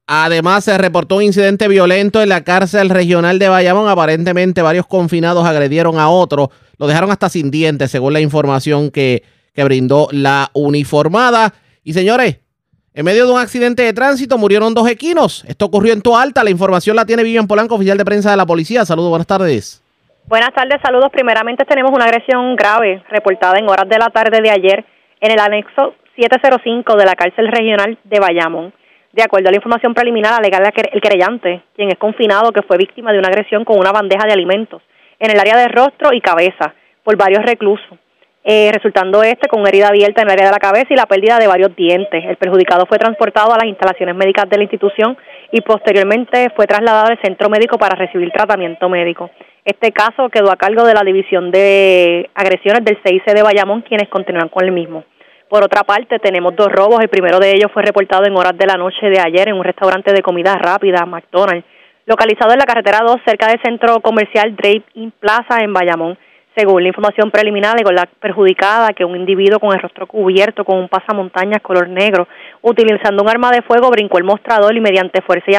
Además, se reportó un incidente violento en la cárcel regional de Bayamón. Aparentemente, varios confinados agredieron a otro. Lo dejaron hasta sin dientes, según la información que, que brindó la uniformada. Y señores, en medio de un accidente de tránsito murieron dos equinos. Esto ocurrió en Alta. La información la tiene Vivian Polanco, oficial de prensa de la policía. Saludos, buenas tardes. Buenas tardes, saludos. Primeramente tenemos una agresión grave reportada en horas de la tarde de ayer en el anexo 705 de la cárcel regional de Bayamón. De acuerdo a la información preliminar, alega el querellante, quien es confinado, que fue víctima de una agresión con una bandeja de alimentos en el área de rostro y cabeza por varios reclusos eh, resultando este con herida abierta en el área de la cabeza y la pérdida de varios dientes. El perjudicado fue transportado a las instalaciones médicas de la institución y posteriormente fue trasladado al centro médico para recibir tratamiento médico. Este caso quedó a cargo de la División de Agresiones del CIC de Bayamón, quienes continúan con el mismo. Por otra parte, tenemos dos robos. El primero de ellos fue reportado en horas de la noche de ayer en un restaurante de comida rápida, McDonald's, localizado en la carretera 2 cerca del centro comercial Drape In Plaza en Bayamón. Según la información preliminar, con la perjudicada que un individuo con el rostro cubierto con un pasamontañas color negro, utilizando un arma de fuego, brincó el mostrador y mediante fuerza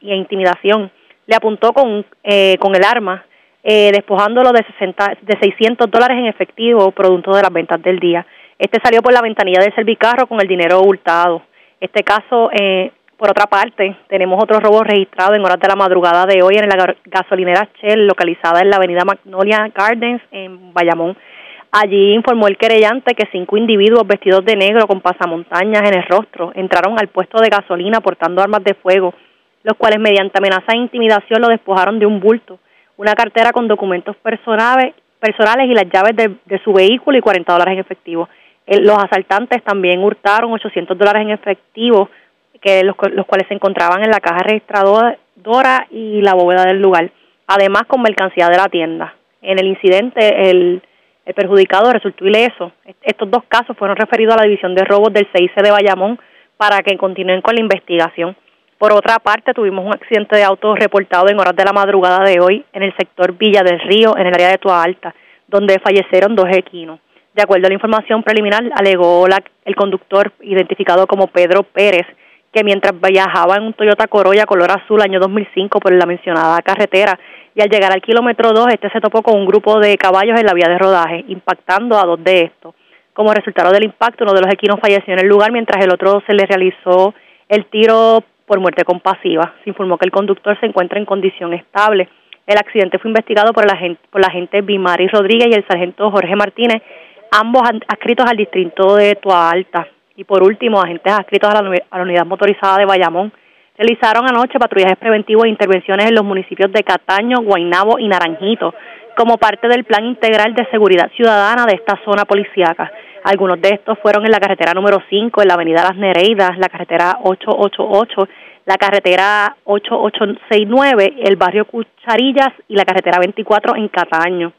y intimidación le apuntó con, eh, con el arma, eh, despojándolo de, 60, de 600 dólares en efectivo, producto de las ventas del día. Este salió por la ventanilla del servicarro con el dinero hurtado. Este caso eh, por otra parte, tenemos otro robo registrado en horas de la madrugada de hoy en la gasolinera Shell, localizada en la avenida Magnolia Gardens en Bayamón. Allí informó el querellante que cinco individuos vestidos de negro con pasamontañas en el rostro entraron al puesto de gasolina portando armas de fuego, los cuales mediante amenaza e intimidación lo despojaron de un bulto, una cartera con documentos personales, y las llaves de, su vehículo y 40 dólares en efectivo. los asaltantes también hurtaron 800 dólares en efectivo, que los, cuales se encontraban en la caja registradora y la bóveda del lugar, además con mercancía de la tienda. En el incidente, el, el perjudicado resultó ileso. Estos dos casos fueron referidos a la División de Robos del CIC de Bayamón para que continúen con la investigación. Por otra parte, tuvimos un accidente de auto reportado en horas de la madrugada de hoy en el sector Villa del Río, en el área de Tua Alta, donde fallecieron dos equinos. De acuerdo a la información preliminar, alegó la, el conductor identificado como Pedro Pérez que mientras viajaba en un Toyota Corolla color azul año 2005 por la mencionada carretera y al llegar al kilómetro 2 este se topó con un grupo de caballos en la vía de rodaje, impactando a dos de estos. Como resultado del impacto, uno de los equinos falleció en el lugar mientras el otro se le realizó el tiro por muerte compasiva. Se informó que el conductor se encuentra en condición estable. El accidente fue investigado por la gente, por la agente Bimari Rodríguez y el sargento Jorge Martínez, ambos adscritos al distrito de Tua Alta. Y por último, agentes adscritos a la, unidad motorizada de Bayamón realizaron anoche patrullajes preventivos e intervenciones en los municipios de Cataño, Guaynabo y Naranjito como parte del plan integral de seguridad ciudadana de esta zona policíaca. Algunos de estos fueron en la carretera número 5, en la avenida Las Nereidas, la carretera 888, la carretera 8869, el barrio Cucharillas y la carretera 24 en Cataño.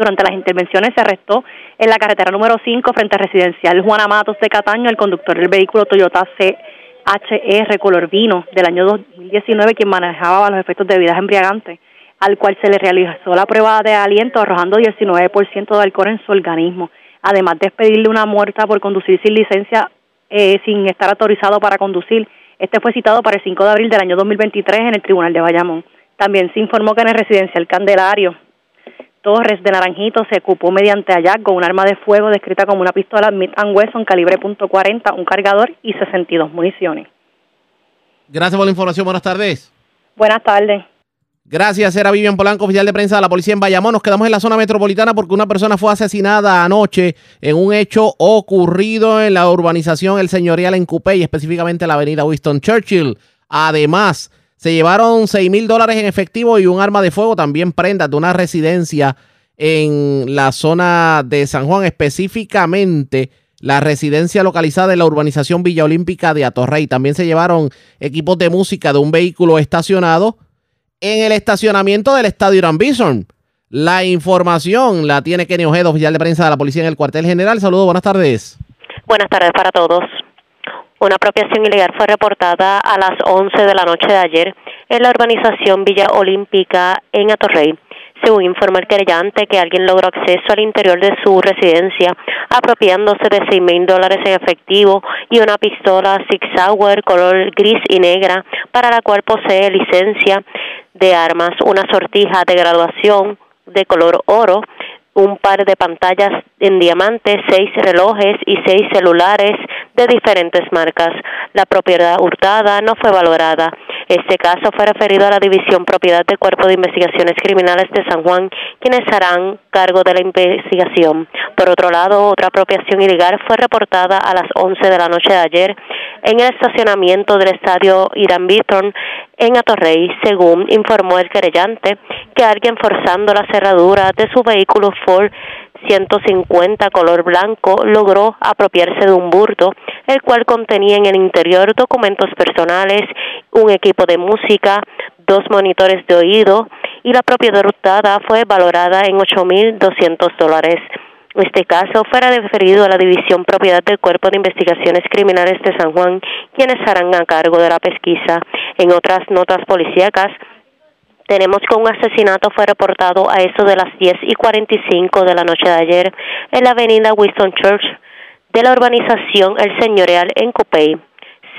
Durante las intervenciones se arrestó en la carretera número 5 frente al residencial Juana Matos de Cataño el conductor del vehículo Toyota CHR color vino del año 2019 quien manejaba los efectos de bebidas embriagantes al cual se le realizó la prueba de aliento arrojando 19% de alcohol en su organismo, además de expedirle una muerta por conducir sin licencia eh, sin estar autorizado para conducir. Este fue citado para el 5 de abril del año 2023 en el Tribunal de Bayamón. También se informó que en el residencial Candelario Torres de Naranjito se ocupó mediante hallazgo un arma de fuego descrita como una pistola Smith Wesson calibre .40, un cargador y 62 municiones. Gracias por la información. Buenas tardes. Buenas tardes. Gracias, era Vivian Polanco, oficial de prensa de la policía en Bayamón. Nos quedamos en la zona metropolitana porque una persona fue asesinada anoche en un hecho ocurrido en la urbanización El Señorial en Cupey, específicamente en la avenida Winston Churchill. Además, se llevaron 6 mil dólares en efectivo y un arma de fuego, también prendas de una residencia en la zona de San Juan, específicamente la residencia localizada en la urbanización Villa Olímpica de Atorrey. También se llevaron equipos de música de un vehículo estacionado en el estacionamiento del estadio Irán. La información la tiene Kenny Ojeda, oficial de prensa de la policía en el cuartel general. Saludos, buenas tardes. Buenas tardes para todos. Una apropiación ilegal fue reportada a las 11 de la noche de ayer en la urbanización Villa Olímpica en Atorrey. Según informa el querellante que alguien logró acceso al interior de su residencia apropiándose de 6 mil dólares en efectivo y una pistola Six Sauer color gris y negra para la cual posee licencia de armas, una sortija de graduación de color oro, un par de pantallas en diamante, seis relojes y seis celulares de diferentes marcas. La propiedad hurtada no fue valorada. Este caso fue referido a la División Propiedad del Cuerpo de Investigaciones Criminales de San Juan, quienes harán cargo de la investigación. Por otro lado, otra apropiación ilegal fue reportada a las 11 de la noche de ayer en el estacionamiento del estadio Irán Beaton en Atorrey, según informó el querellante, que alguien forzando la cerradura de su vehículo Ford 150 color blanco logró apropiarse de un burto, el cual contenía en el interior documentos personales, un equipo de música, dos monitores de oído y la propiedad hurtada fue valorada en 8.200 dólares. Este caso fuera deferido a la División Propiedad del Cuerpo de Investigaciones Criminales de San Juan, quienes harán a cargo de la pesquisa. En otras notas policíacas, tenemos que un asesinato fue reportado a eso de las 10 y 45 de la noche de ayer en la avenida Winston Church de la urbanización El Señorial en Cupey.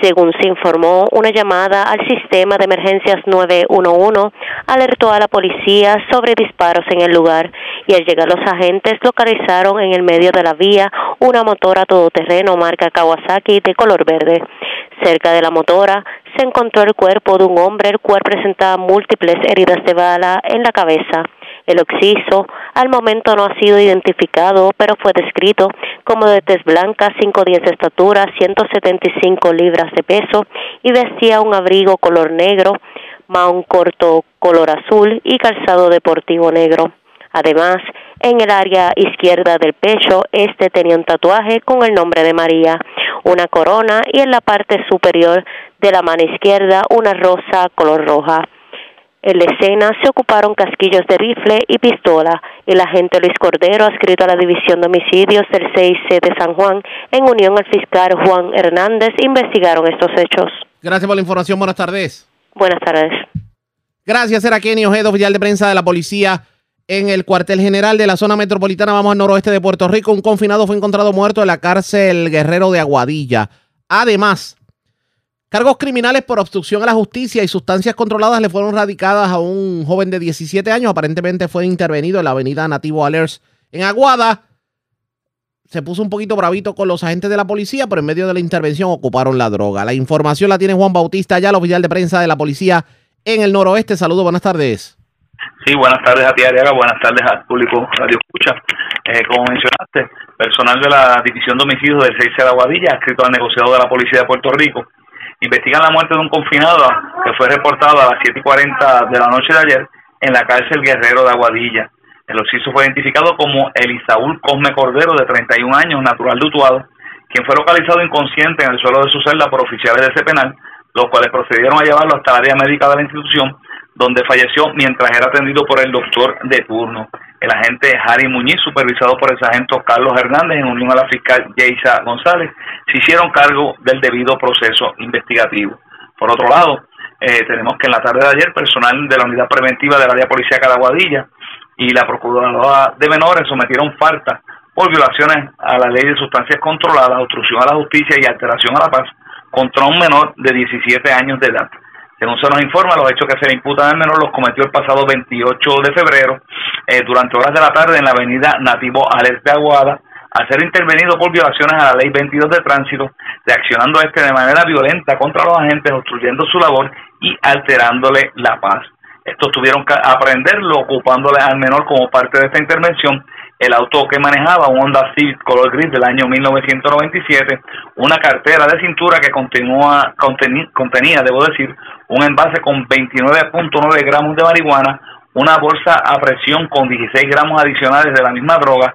Según se informó, una llamada al sistema de emergencias 911 alertó a la policía sobre disparos en el lugar y al llegar los agentes localizaron en el medio de la vía una motora todoterreno marca Kawasaki de color verde. Cerca de la motora se encontró el cuerpo de un hombre el cual presentaba múltiples heridas de bala en la cabeza. El occiso al momento no ha sido identificado, pero fue descrito como de tez blanca, 5'10 de estatura, 175 libras de peso y vestía un abrigo color negro, maón corto color azul y calzado deportivo negro. Además, en el área izquierda del pecho, este tenía un tatuaje con el nombre de María, una corona y en la parte superior de la mano izquierda una rosa color roja. En la escena se ocuparon casquillos de rifle y pistola. El agente Luis Cordero, adscrito a la División de Homicidios del 6C de San Juan, en unión al fiscal Juan Hernández, investigaron estos hechos. Gracias por la información. Buenas tardes. Buenas tardes. Gracias, era Kenny Ojeda, oficial de prensa de la policía en el cuartel general de la zona metropolitana. Vamos al noroeste de Puerto Rico. Un confinado fue encontrado muerto en la cárcel Guerrero de Aguadilla. Además, Cargos criminales por obstrucción a la justicia y sustancias controladas le fueron radicadas a un joven de 17 años. Aparentemente fue intervenido en la avenida Nativo Alers en Aguada. Se puso un poquito bravito con los agentes de la policía, pero en medio de la intervención ocuparon la droga. La información la tiene Juan Bautista, ya el oficial de prensa de la policía en el noroeste. Saludos, buenas tardes. Sí, buenas tardes a ti, Ariaga. Buenas tardes al público Radio Escucha. Eh, como mencionaste, personal de la División de Homicidios del 6 de Aguadilla, escrito al negociador de la Policía de Puerto Rico, investigan la muerte de un confinado que fue reportado a las 7 y 40 de la noche de ayer en la cárcel Guerrero de Aguadilla. El occiso fue identificado como Elisaúl Cosme Cordero, de 31 años, natural de Utuado, quien fue localizado inconsciente en el suelo de su celda por oficiales de ese penal, los cuales procedieron a llevarlo hasta la área médica de la institución, donde falleció mientras era atendido por el doctor de turno. El agente Harry Muñiz, supervisado por el sargento Carlos Hernández, en unión a la fiscal Yeisa González, se hicieron cargo del debido proceso investigativo. Por otro lado, eh, tenemos que en la tarde de ayer, personal de la unidad preventiva del área policíaca de y la procuradora de menores sometieron falta por violaciones a la ley de sustancias controladas, obstrucción a la justicia y alteración a la paz contra un menor de 17 años de edad. Según se nos informa, los hechos que se le imputan al menor los cometió el pasado 28 de febrero eh, durante horas de la tarde en la avenida Nativo Alex de Aguada al ser intervenido por violaciones a la ley 22 de tránsito, reaccionando a este de manera violenta contra los agentes, obstruyendo su labor y alterándole la paz. Estos tuvieron que aprenderlo ocupándole al menor como parte de esta intervención el auto que manejaba, un Honda Civic color gris del año 1997, una cartera de cintura que continúa, contenía, debo decir, un envase con 29.9 gramos de marihuana, una bolsa a presión con 16 gramos adicionales de la misma droga,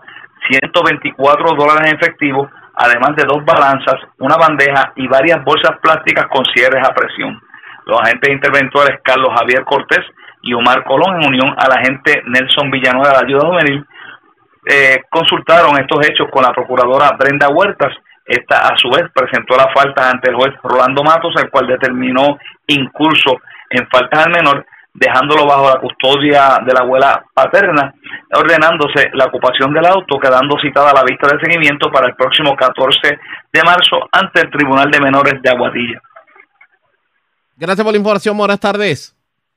124 dólares en efectivo, además de dos balanzas, una bandeja y varias bolsas plásticas con cierres a presión. Los agentes interventores Carlos Javier Cortés y Omar Colón, en unión al agente Nelson Villanueva de la Ayuda Juvenil, eh, consultaron estos hechos con la procuradora Brenda Huertas. Esta, a su vez, presentó la falta ante el juez Rolando Matos, el cual determinó incurso en faltas al menor, dejándolo bajo la custodia de la abuela paterna, ordenándose la ocupación del auto, quedando citada la vista de seguimiento para el próximo 14 de marzo ante el Tribunal de Menores de Aguadilla. Gracias por la información, buenas tardes.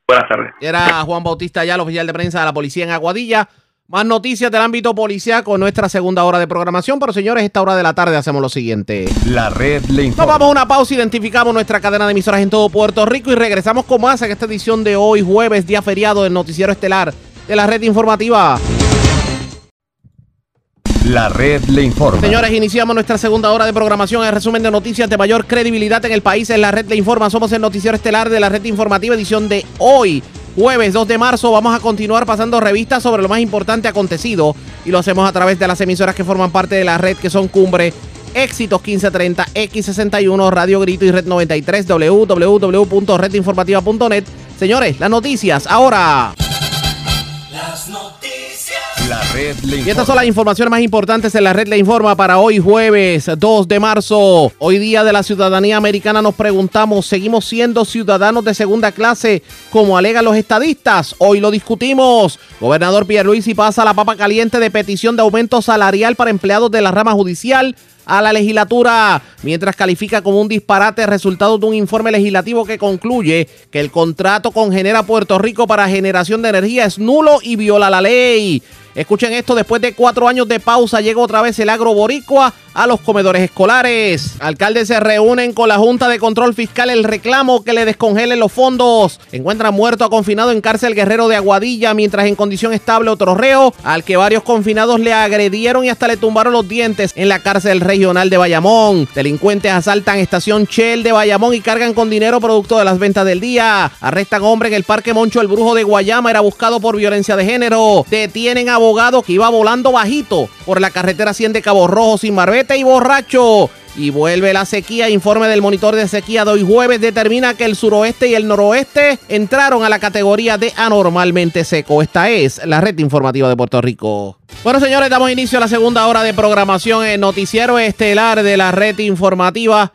Buenas tardes. Era Juan Bautista ya, el oficial de prensa de la policía en Aguadilla. Más noticias del ámbito policiaco en nuestra segunda hora de programación. Pero señores, esta hora de la tarde hacemos lo siguiente. La red le informa. Nos vamos a una pausa, identificamos nuestra cadena de emisoras en todo Puerto Rico y regresamos con más en esta edición de hoy, jueves, día feriado del noticiero estelar de la red informativa. La red le informa. Señores, iniciamos nuestra segunda hora de programación. El resumen de noticias de mayor credibilidad en el país en la red le informa. Somos el noticiero estelar de la red informativa, edición de hoy, jueves 2 de marzo. Vamos a continuar pasando revistas sobre lo más importante acontecido y lo hacemos a través de las emisoras que forman parte de la red, que son Cumbre, Éxitos 1530, X61, Radio Grito y Red 93, www.redinformativa.net. Señores, las noticias ahora. Las noticias. La red le informa. Y estas son las informaciones más importantes en la red le informa para hoy jueves 2 de marzo. Hoy día de la ciudadanía americana nos preguntamos, ¿seguimos siendo ciudadanos de segunda clase como alegan los estadistas? Hoy lo discutimos. Gobernador Pierluisi pasa la papa caliente de petición de aumento salarial para empleados de la rama judicial a la legislatura, mientras califica como un disparate el resultado de un informe legislativo que concluye que el contrato con Genera Puerto Rico para generación de energía es nulo y viola la ley. Escuchen esto, después de cuatro años de pausa llega otra vez el agro boricua a los comedores escolares. Alcaldes se reúnen con la Junta de Control Fiscal el reclamo que le descongelen los fondos. Encuentran muerto a confinado en cárcel guerrero de Aguadilla mientras en condición estable otro reo al que varios confinados le agredieron y hasta le tumbaron los dientes en la cárcel regional de Bayamón. Delincuentes asaltan estación Shell de Bayamón y cargan con dinero producto de las ventas del día. Arrestan hombre en el Parque Moncho el Brujo de Guayama era buscado por violencia de género. Detienen abogado que iba volando bajito por la carretera 100 de Cabo Rojo sin marbete y borracho. Y vuelve la sequía. Informe del monitor de sequía de hoy jueves determina que el suroeste y el noroeste entraron a la categoría de anormalmente seco. Esta es la red informativa de Puerto Rico. Bueno, señores, damos inicio a la segunda hora de programación en Noticiero Estelar de la red informativa.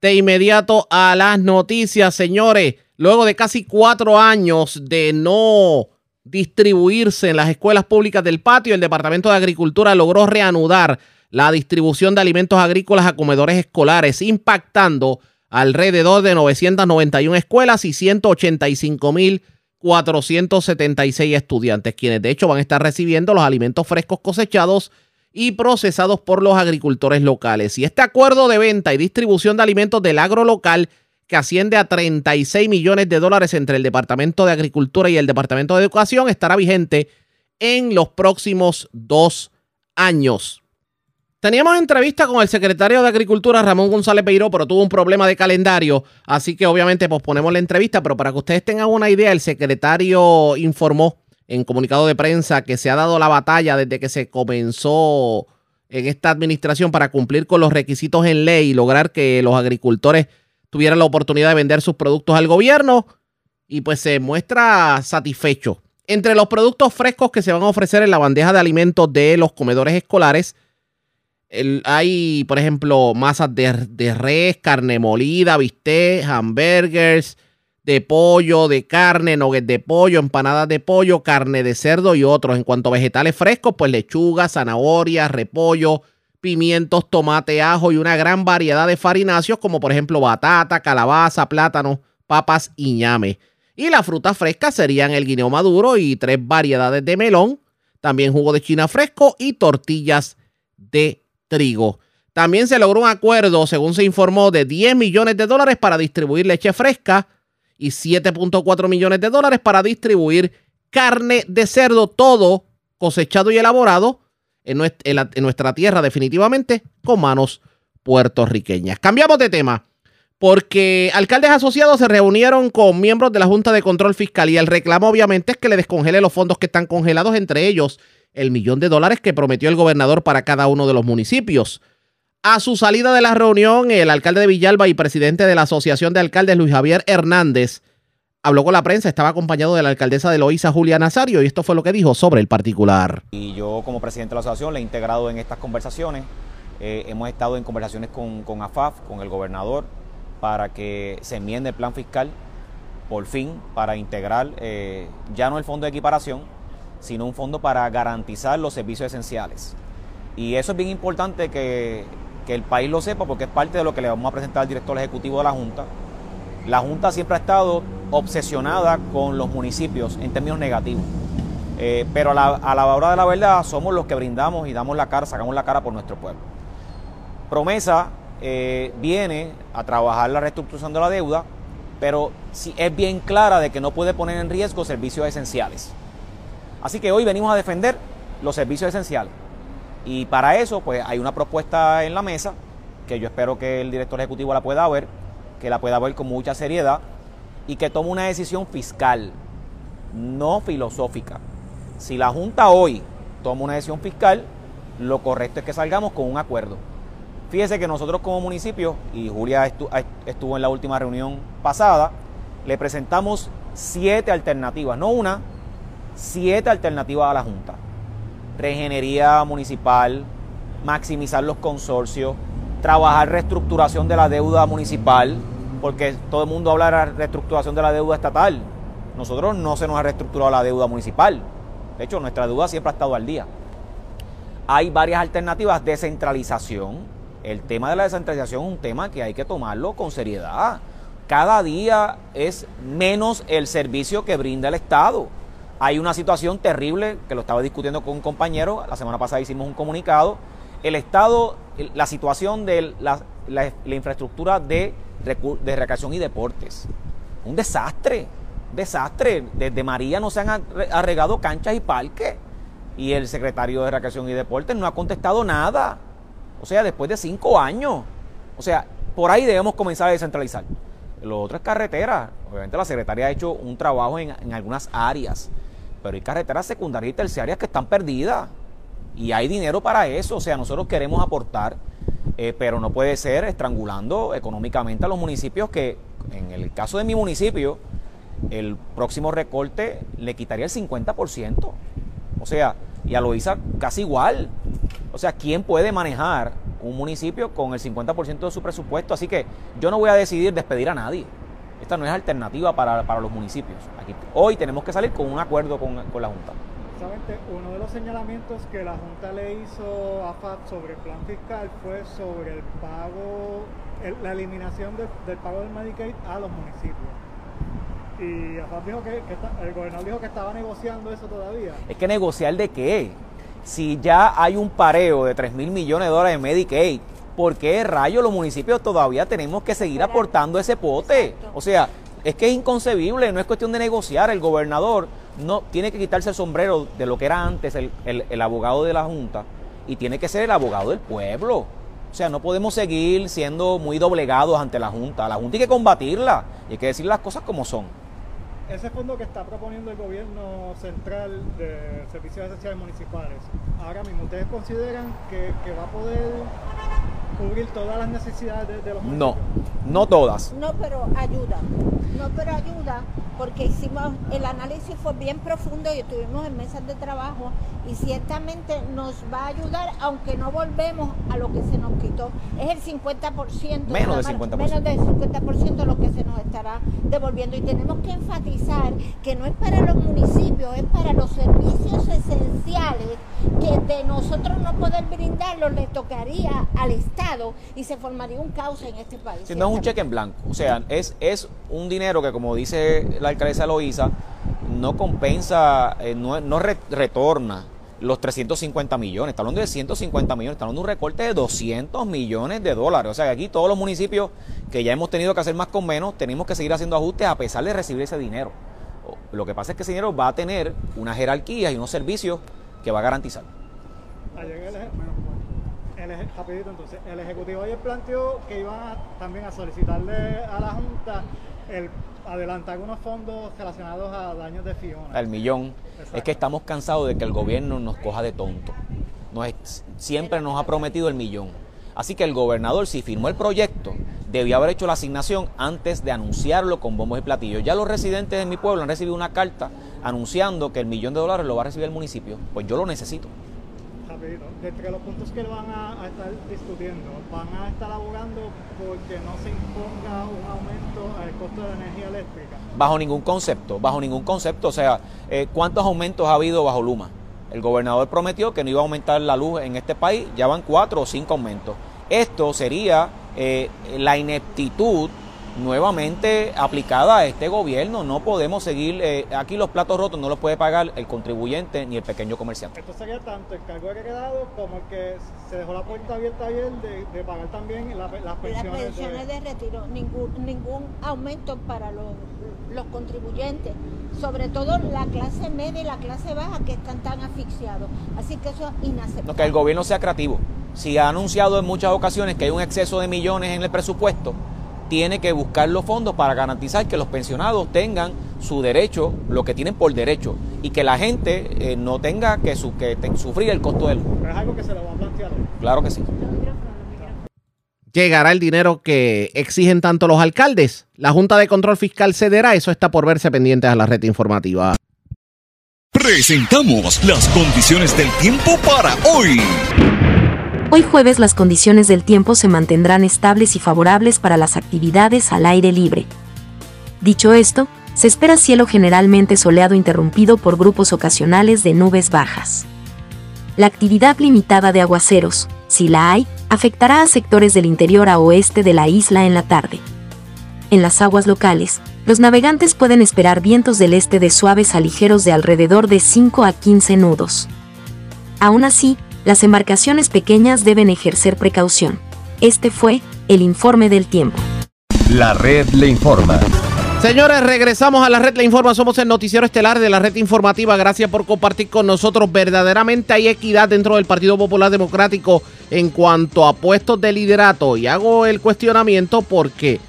De inmediato a las noticias, señores. Luego de casi cuatro años de no distribuirse en las escuelas públicas del patio, el Departamento de Agricultura logró reanudar la distribución de alimentos agrícolas a comedores escolares, impactando alrededor de 991 escuelas y 185.476 estudiantes, quienes de hecho van a estar recibiendo los alimentos frescos cosechados y procesados por los agricultores locales. Y este acuerdo de venta y distribución de alimentos del agro local que asciende a 36 millones de dólares entre el Departamento de Agricultura y el Departamento de Educación, estará vigente en los próximos dos años. Teníamos entrevista con el secretario de Agricultura, Ramón González Peiró, pero tuvo un problema de calendario, así que obviamente posponemos la entrevista, pero para que ustedes tengan una idea, el secretario informó en comunicado de prensa que se ha dado la batalla desde que se comenzó en esta administración para cumplir con los requisitos en ley y lograr que los agricultores tuvieran la oportunidad de vender sus productos al gobierno y pues se muestra satisfecho. Entre los productos frescos que se van a ofrecer en la bandeja de alimentos de los comedores escolares, el- hay, por ejemplo, masas de, de res, carne molida, bistec, hamburgers, de pollo, de carne, nuggets de pollo, empanadas de pollo, carne de cerdo y otros. En cuanto a vegetales frescos, pues lechuga, zanahoria, repollo, pimientos, tomate, ajo y una gran variedad de farináceos como por ejemplo batata, calabaza, plátano, papas y ñame. Y las frutas frescas serían el guineo maduro y tres variedades de melón, también jugo de China fresco y tortillas de trigo. También se logró un acuerdo, según se informó, de 10 millones de dólares para distribuir leche fresca y 7.4 millones de dólares para distribuir carne de cerdo, todo cosechado y elaborado en nuestra, tierra definitivamente con manos puertorriqueñas. Cambiamos de tema porque alcaldes asociados se reunieron con miembros de la Junta de Control Fiscal y el reclamo obviamente es que le descongele los fondos que están congelados, entre ellos el millón de dólares que prometió el gobernador para cada uno de los municipios. A su salida de la reunión, el alcalde de Villalba y presidente de la Asociación de Alcaldes, Luis Javier Hernández, habló con la prensa, estaba acompañado de la alcaldesa de Loíza, Julia Nazario, y esto fue lo que dijo sobre el particular. Y yo como presidente de la asociación le he integrado en estas conversaciones. Eh, hemos estado en conversaciones con, con, AFAF, con el gobernador, para que se enmiende el plan fiscal, por fin, para integrar eh, ya no el fondo de equiparación, sino un fondo para garantizar los servicios esenciales. Y eso es bien importante que, que el país lo sepa porque es parte de lo que le vamos a presentar al director ejecutivo de la Junta. La Junta siempre ha estado obsesionada con los municipios en términos negativos. Eh, pero a la, hora de la verdad somos los que brindamos y damos la cara, sacamos la cara por nuestro pueblo. Promesa eh, viene a trabajar la reestructuración de la deuda, pero sí es bien clara de que no puede poner en riesgo servicios esenciales. Así que hoy venimos a defender los servicios esenciales. Y para eso, pues hay una propuesta en la mesa que yo espero que el director ejecutivo la pueda ver, que la pueda ver con mucha seriedad y que tome una decisión fiscal, no filosófica. Si la Junta hoy toma una decisión fiscal, lo correcto es que salgamos con un acuerdo. Fíjese que nosotros como municipio, y Julia estuvo en la última reunión pasada, le presentamos siete alternativas, no una, siete alternativas a la Junta. Regenería municipal, maximizar los consorcios, trabajar reestructuración de la deuda municipal, porque todo el mundo habla de la reestructuración de la deuda estatal. Nosotros no se nos ha reestructurado la deuda municipal. De hecho, nuestra deuda siempre ha estado al día. Hay varias alternativas. Descentralización. El tema de la descentralización es un tema que hay que tomarlo con seriedad. Cada día es menos el servicio que brinda el Estado. Hay una situación terrible que lo estaba discutiendo con un compañero. La semana pasada hicimos un comunicado. El Estado, la situación de la, la infraestructura de de recreación y deportes. Un desastre, desastre. Desde María no se han arregado canchas y parques. Y el secretario de Recreación y Deportes no ha contestado nada. O sea, después de cinco años. O sea, por ahí debemos comenzar a descentralizar. Lo otro es carretera. Obviamente la secretaria ha hecho un trabajo en, en algunas áreas. Pero hay carreteras secundarias y terciarias que están perdidas. Y hay dinero para eso. O sea, nosotros queremos aportar eh, pero no puede ser estrangulando económicamente a los municipios que, en el caso de mi municipio, el próximo recorte le quitaría el 50%. O sea, y a Loíza casi igual. O sea, ¿quién puede manejar un municipio con el 50% de su presupuesto? Así que yo no voy a decidir despedir a nadie. Esta no es alternativa para, los municipios. Aquí, hoy tenemos que salir con un acuerdo con, con la Junta uno de los señalamientos que la Junta le hizo a FAT sobre el plan fiscal fue sobre el pago, la eliminación del pago del Medicaid a los municipios. Y AFAP dijo que, el gobernador dijo que estaba negociando eso todavía. Es que negociar de qué? Si ya hay un pareo de 3 mil millones de dólares en Medicaid, ¿por qué rayos los municipios todavía tenemos que seguir aportando ese pote? O sea, es que es inconcebible, no es cuestión de negociar. El gobernador no tiene que quitarse el sombrero de lo que era antes el, abogado de la Junta y tiene que ser el abogado del pueblo. O sea, no podemos seguir siendo muy doblegados ante la Junta. La Junta hay que combatirla y hay que decir las cosas como son. Ese fondo que está proponiendo el gobierno central de servicios esenciales municipales, ahora mismo, ¿ustedes consideran que, va a poder cubrir todas las necesidades de, de los? No, no todas. No, pero ayuda. No, pero ayuda porque hicimos, el análisis fue bien profundo y estuvimos en mesas de trabajo y ciertamente nos va a ayudar, aunque no volvemos a lo que se nos quitó. Es el 50%. Menos del 50%. Menos del 50% lo que se nos estará devolviendo. Y tenemos que enfatizar que no es para los municipios, es para los servicios esenciales que de nosotros no poder brindarlos le tocaría al Estado y se formaría un caos en este país. Si no es un cheque en blanco, o sea, es, es un dinero que como dice la alcaldesa Loíza, no compensa, eh, no, retorna los 350 millones, está hablando de 150 millones, está hablando de un recorte de 200 millones de dólares. O sea, que aquí todos los municipios que ya hemos tenido que hacer más con menos, tenemos que seguir haciendo ajustes a pesar de recibir ese dinero. Lo que pasa es que ese dinero va a tener una jerarquía y unos servicios que va a garantizar. El, entonces, el Ejecutivo ayer planteó que iban también a solicitarle a la Junta el adelantar unos fondos relacionados a daños de Fiona. El millón. Es que estamos cansados de que el gobierno nos coja de tonto. siempre nos ha prometido el millón. Así que el gobernador, si firmó el proyecto, debió haber hecho la asignación antes de anunciarlo con bombos y platillos. Ya los residentes de mi pueblo han recibido una carta anunciando que el millón de dólares lo va a recibir el municipio. Pues yo lo necesito. Rapidito, entre los puntos que van a, estar discutiendo, van a estar abogando porque no se imponga un aumento al costo de la energía eléctrica. Bajo ningún concepto, bajo ningún concepto. O sea, eh, ¿cuántos aumentos ha habido bajo Luma? El gobernador prometió que no iba a aumentar la luz en este país, ya van cuatro o cinco aumentos. Esto sería eh, la ineptitud nuevamente aplicada a este gobierno. No podemos seguir, eh, aquí los platos rotos no los puede pagar el contribuyente ni el pequeño comerciante. Esto sería tanto el cargo quedado como el que se dejó la puerta abierta ayer de, pagar también las pensiones, las pensiones de... retiro. Ningún, ningún aumento para los, los contribuyentes, sobre todo la clase media y la clase baja que están tan asfixiados. Así que eso es inaceptable. que el gobierno sea creativo si ha anunciado en muchas ocasiones que hay un exceso de millones en el presupuesto, tiene que buscar los fondos para garantizar que los pensionados tengan su derecho, lo que tienen por derecho, y que la gente eh, no tenga que, sufrir el costo del... Pero es algo que se lo va a plantear. Claro que sí. ¿Llegará el dinero que exigen tanto los alcaldes? La Junta de Control Fiscal cederá, eso está por verse pendientes a la red informativa. Presentamos las condiciones del tiempo para hoy. Hoy jueves las condiciones del tiempo se mantendrán estables y favorables para las actividades al aire libre. Dicho esto, se espera cielo generalmente soleado interrumpido por grupos ocasionales de nubes bajas. La actividad limitada de aguaceros, si la hay, afectará a sectores del interior a oeste de la isla en la tarde. En las aguas locales, los navegantes pueden esperar vientos del este de suaves a ligeros de alrededor de 5 a 15 nudos. Aún así, las embarcaciones pequeñas deben ejercer precaución. Este fue el informe del tiempo. La red le informa. Señores, regresamos a la red Le Informa. Somos el noticiero estelar de la red informativa. Gracias por compartir con nosotros. Verdaderamente hay equidad dentro del Partido Popular Democrático en cuanto a puestos de liderato. Y hago el cuestionamiento porque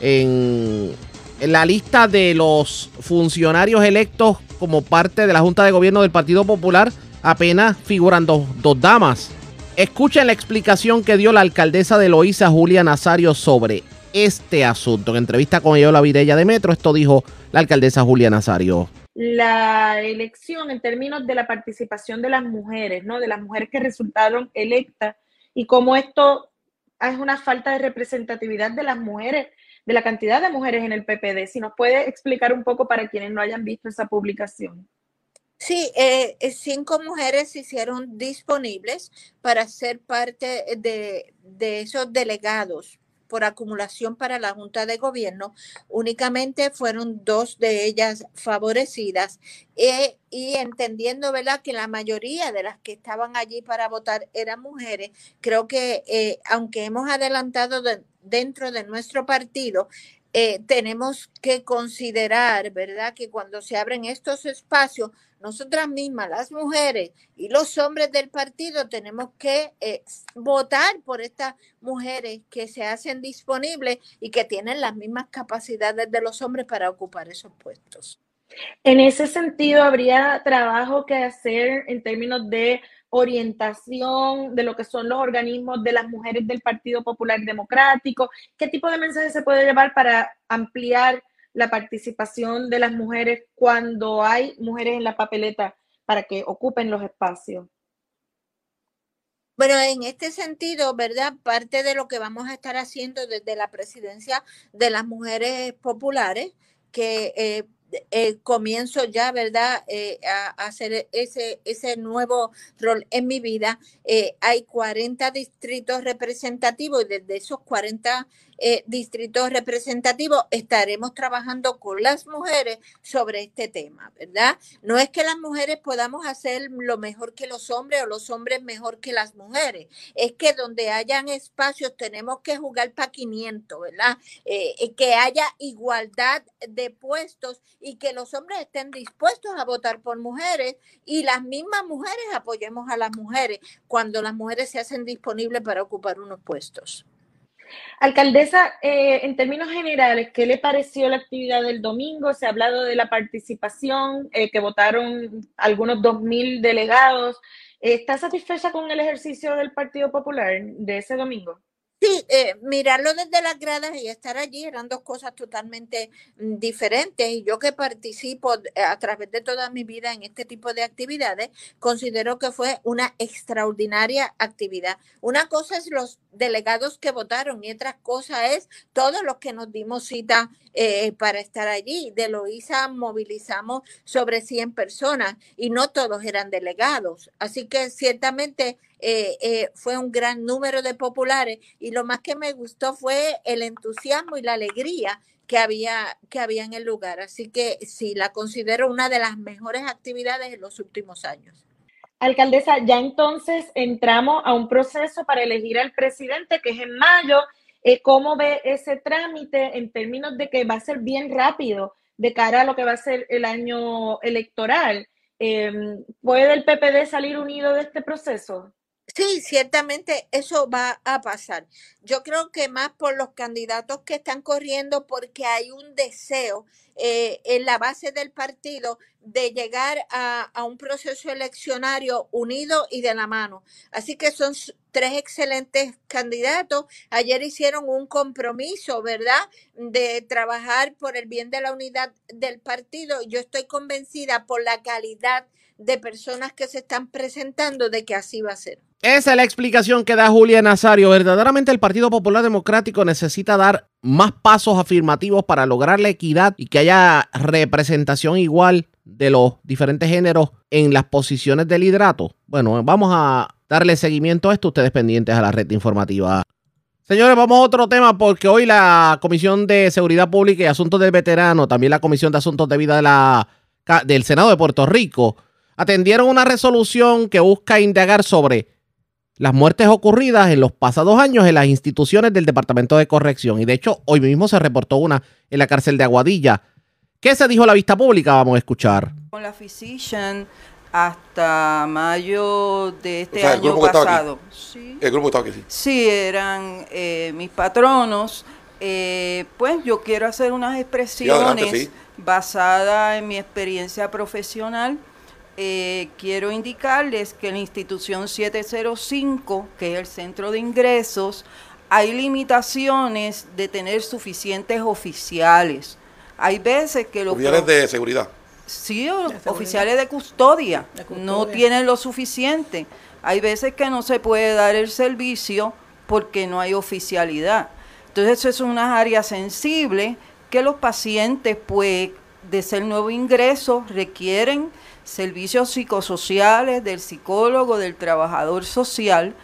en, en la lista de los funcionarios electos como parte de la Junta de Gobierno del Partido Popular apenas figuran dos, damas. Escuchen la explicación que dio la alcaldesa de Loíza, Julia Nazario, sobre este asunto. En entrevista con ella, la Virella de Metro, esto dijo la alcaldesa Julia Nazario. La elección en términos de la participación de las mujeres, ¿no? De las mujeres que resultaron electas y cómo esto es una falta de representatividad de las mujeres, de la cantidad de mujeres en el PPD. Si nos puede explicar un poco para quienes no hayan visto esa publicación. Sí, eh, eh, cinco mujeres se hicieron disponibles para ser parte de, esos delegados por acumulación para la Junta de Gobierno. Únicamente fueron dos de ellas favorecidas eh, y entendiendo, ¿verdad?, que la mayoría de las que estaban allí para votar eran mujeres, creo que aunque hemos adelantado dentro de nuestro partido, tenemos que considerar, ¿verdad?, que cuando se abren estos espacios, nosotras mismas, las mujeres y los hombres del partido, tenemos que eh, votar por estas mujeres que se hacen disponibles y que tienen las mismas capacidades de los hombres para ocupar esos puestos. En ese sentido, habría trabajo que hacer en términos de orientación de lo que son los organismos de las mujeres del Partido Popular Democrático. ¿Qué tipo de mensaje se puede llevar para ampliar la participación de las mujeres cuando hay mujeres en la papeleta para que ocupen los espacios. Bueno, en este sentido, ¿verdad? Parte de lo que vamos a estar haciendo desde la presidencia de las mujeres populares, que eh, eh, comienzo ya, ¿verdad?, eh, a, hacer ese, ese nuevo rol en mi vida. Eh, hay 40 distritos representativos y desde esos 40 eh, distritos representativos estaremos trabajando con las mujeres sobre este tema, ¿verdad? No es que las mujeres podamos hacer lo mejor que los hombres o los hombres mejor que las mujeres, es que donde hayan espacios tenemos que jugar para 500, ¿verdad? Que haya igualdad de puestos y que los hombres estén dispuestos a votar por mujeres y las mismas mujeres apoyemos a las mujeres cuando las mujeres se hacen disponibles para ocupar unos puestos. Alcaldesa, eh, en términos generales, ¿qué le pareció la actividad del domingo? Se ha hablado de la participación, eh, que votaron algunos 2.000 delegados. ¿Está satisfecha con el ejercicio del Partido Popular de ese domingo? Sí, eh, mirarlo desde las gradas y estar allí eran dos cosas totalmente mm, diferentes. Y yo que participo a través de toda mi vida en este tipo de actividades, considero que fue una extraordinaria actividad. Una cosa es los delegados que votaron y otra cosa es todos los que nos dimos cita eh, para estar allí. De Loíza movilizamos sobre 100 personas y no todos eran delegados. Así que ciertamente eh, eh, fue un gran número de populares y lo más que me gustó fue el entusiasmo y la alegría que había, que había en el lugar. Así que sí, la considero una de las mejores actividades en los últimos años. Alcaldesa, ya entonces entramos a un proceso para elegir al presidente, que es en mayo. Eh, ¿Cómo ve ese trámite en términos de que va a ser bien rápido de cara a lo que va a ser el año electoral? ¿Puede el PPD salir unido de este proceso? Sí, ciertamente eso va a pasar. Yo creo que más por los candidatos que están corriendo porque hay un deseo eh, en la base del partido de llegar a, a, un proceso eleccionario unido y de la mano. Así que son tres excelentes candidatos. Ayer hicieron un compromiso, ¿verdad?, de trabajar por el bien de la unidad del partido. Yo estoy convencida por la calidad de personas que se están presentando de que así va a ser. Esa es la explicación que da Julia Nazario. Verdaderamente el Partido Popular Democrático necesita dar más pasos afirmativos para lograr la equidad y que haya representación igual de los diferentes géneros en las posiciones de liderato. Bueno, vamos a darle seguimiento a esto, ustedes pendientes a la red informativa. Señores, vamos a otro tema porque hoy la Comisión de Seguridad Pública y Asuntos del Veterano, también la Comisión de Asuntos de Vida del Senado de Puerto Rico, atendieron una resolución que busca indagar sobre las muertes ocurridas en los pasados años en las instituciones del Departamento de Corrección. Y de hecho, hoy mismo se reportó una en la cárcel de Aguadilla. ¿Qué se dijo a la vista pública? Vamos a escuchar. Con la Physician hasta mayo de este año pasado. Sí. El grupo estaba aquí, sí. Sí, eran eh, mis patronos. Eh, pues yo quiero hacer unas expresiones basadas en mi experiencia profesional eh, quiero indicarles que en la institución 705, que es el centro de ingresos, hay limitaciones de tener suficientes oficiales. Hay veces que los... Oficiales de seguridad. Sí, oficiales de custodia, de custodia no tienen lo suficiente. Hay veces que no se puede dar el servicio porque no hay oficialidad. Entonces eso es una área sensible que los pacientes, pues, de ser nuevo ingreso, requieren servicios psicosociales, del psicólogo, del trabajador social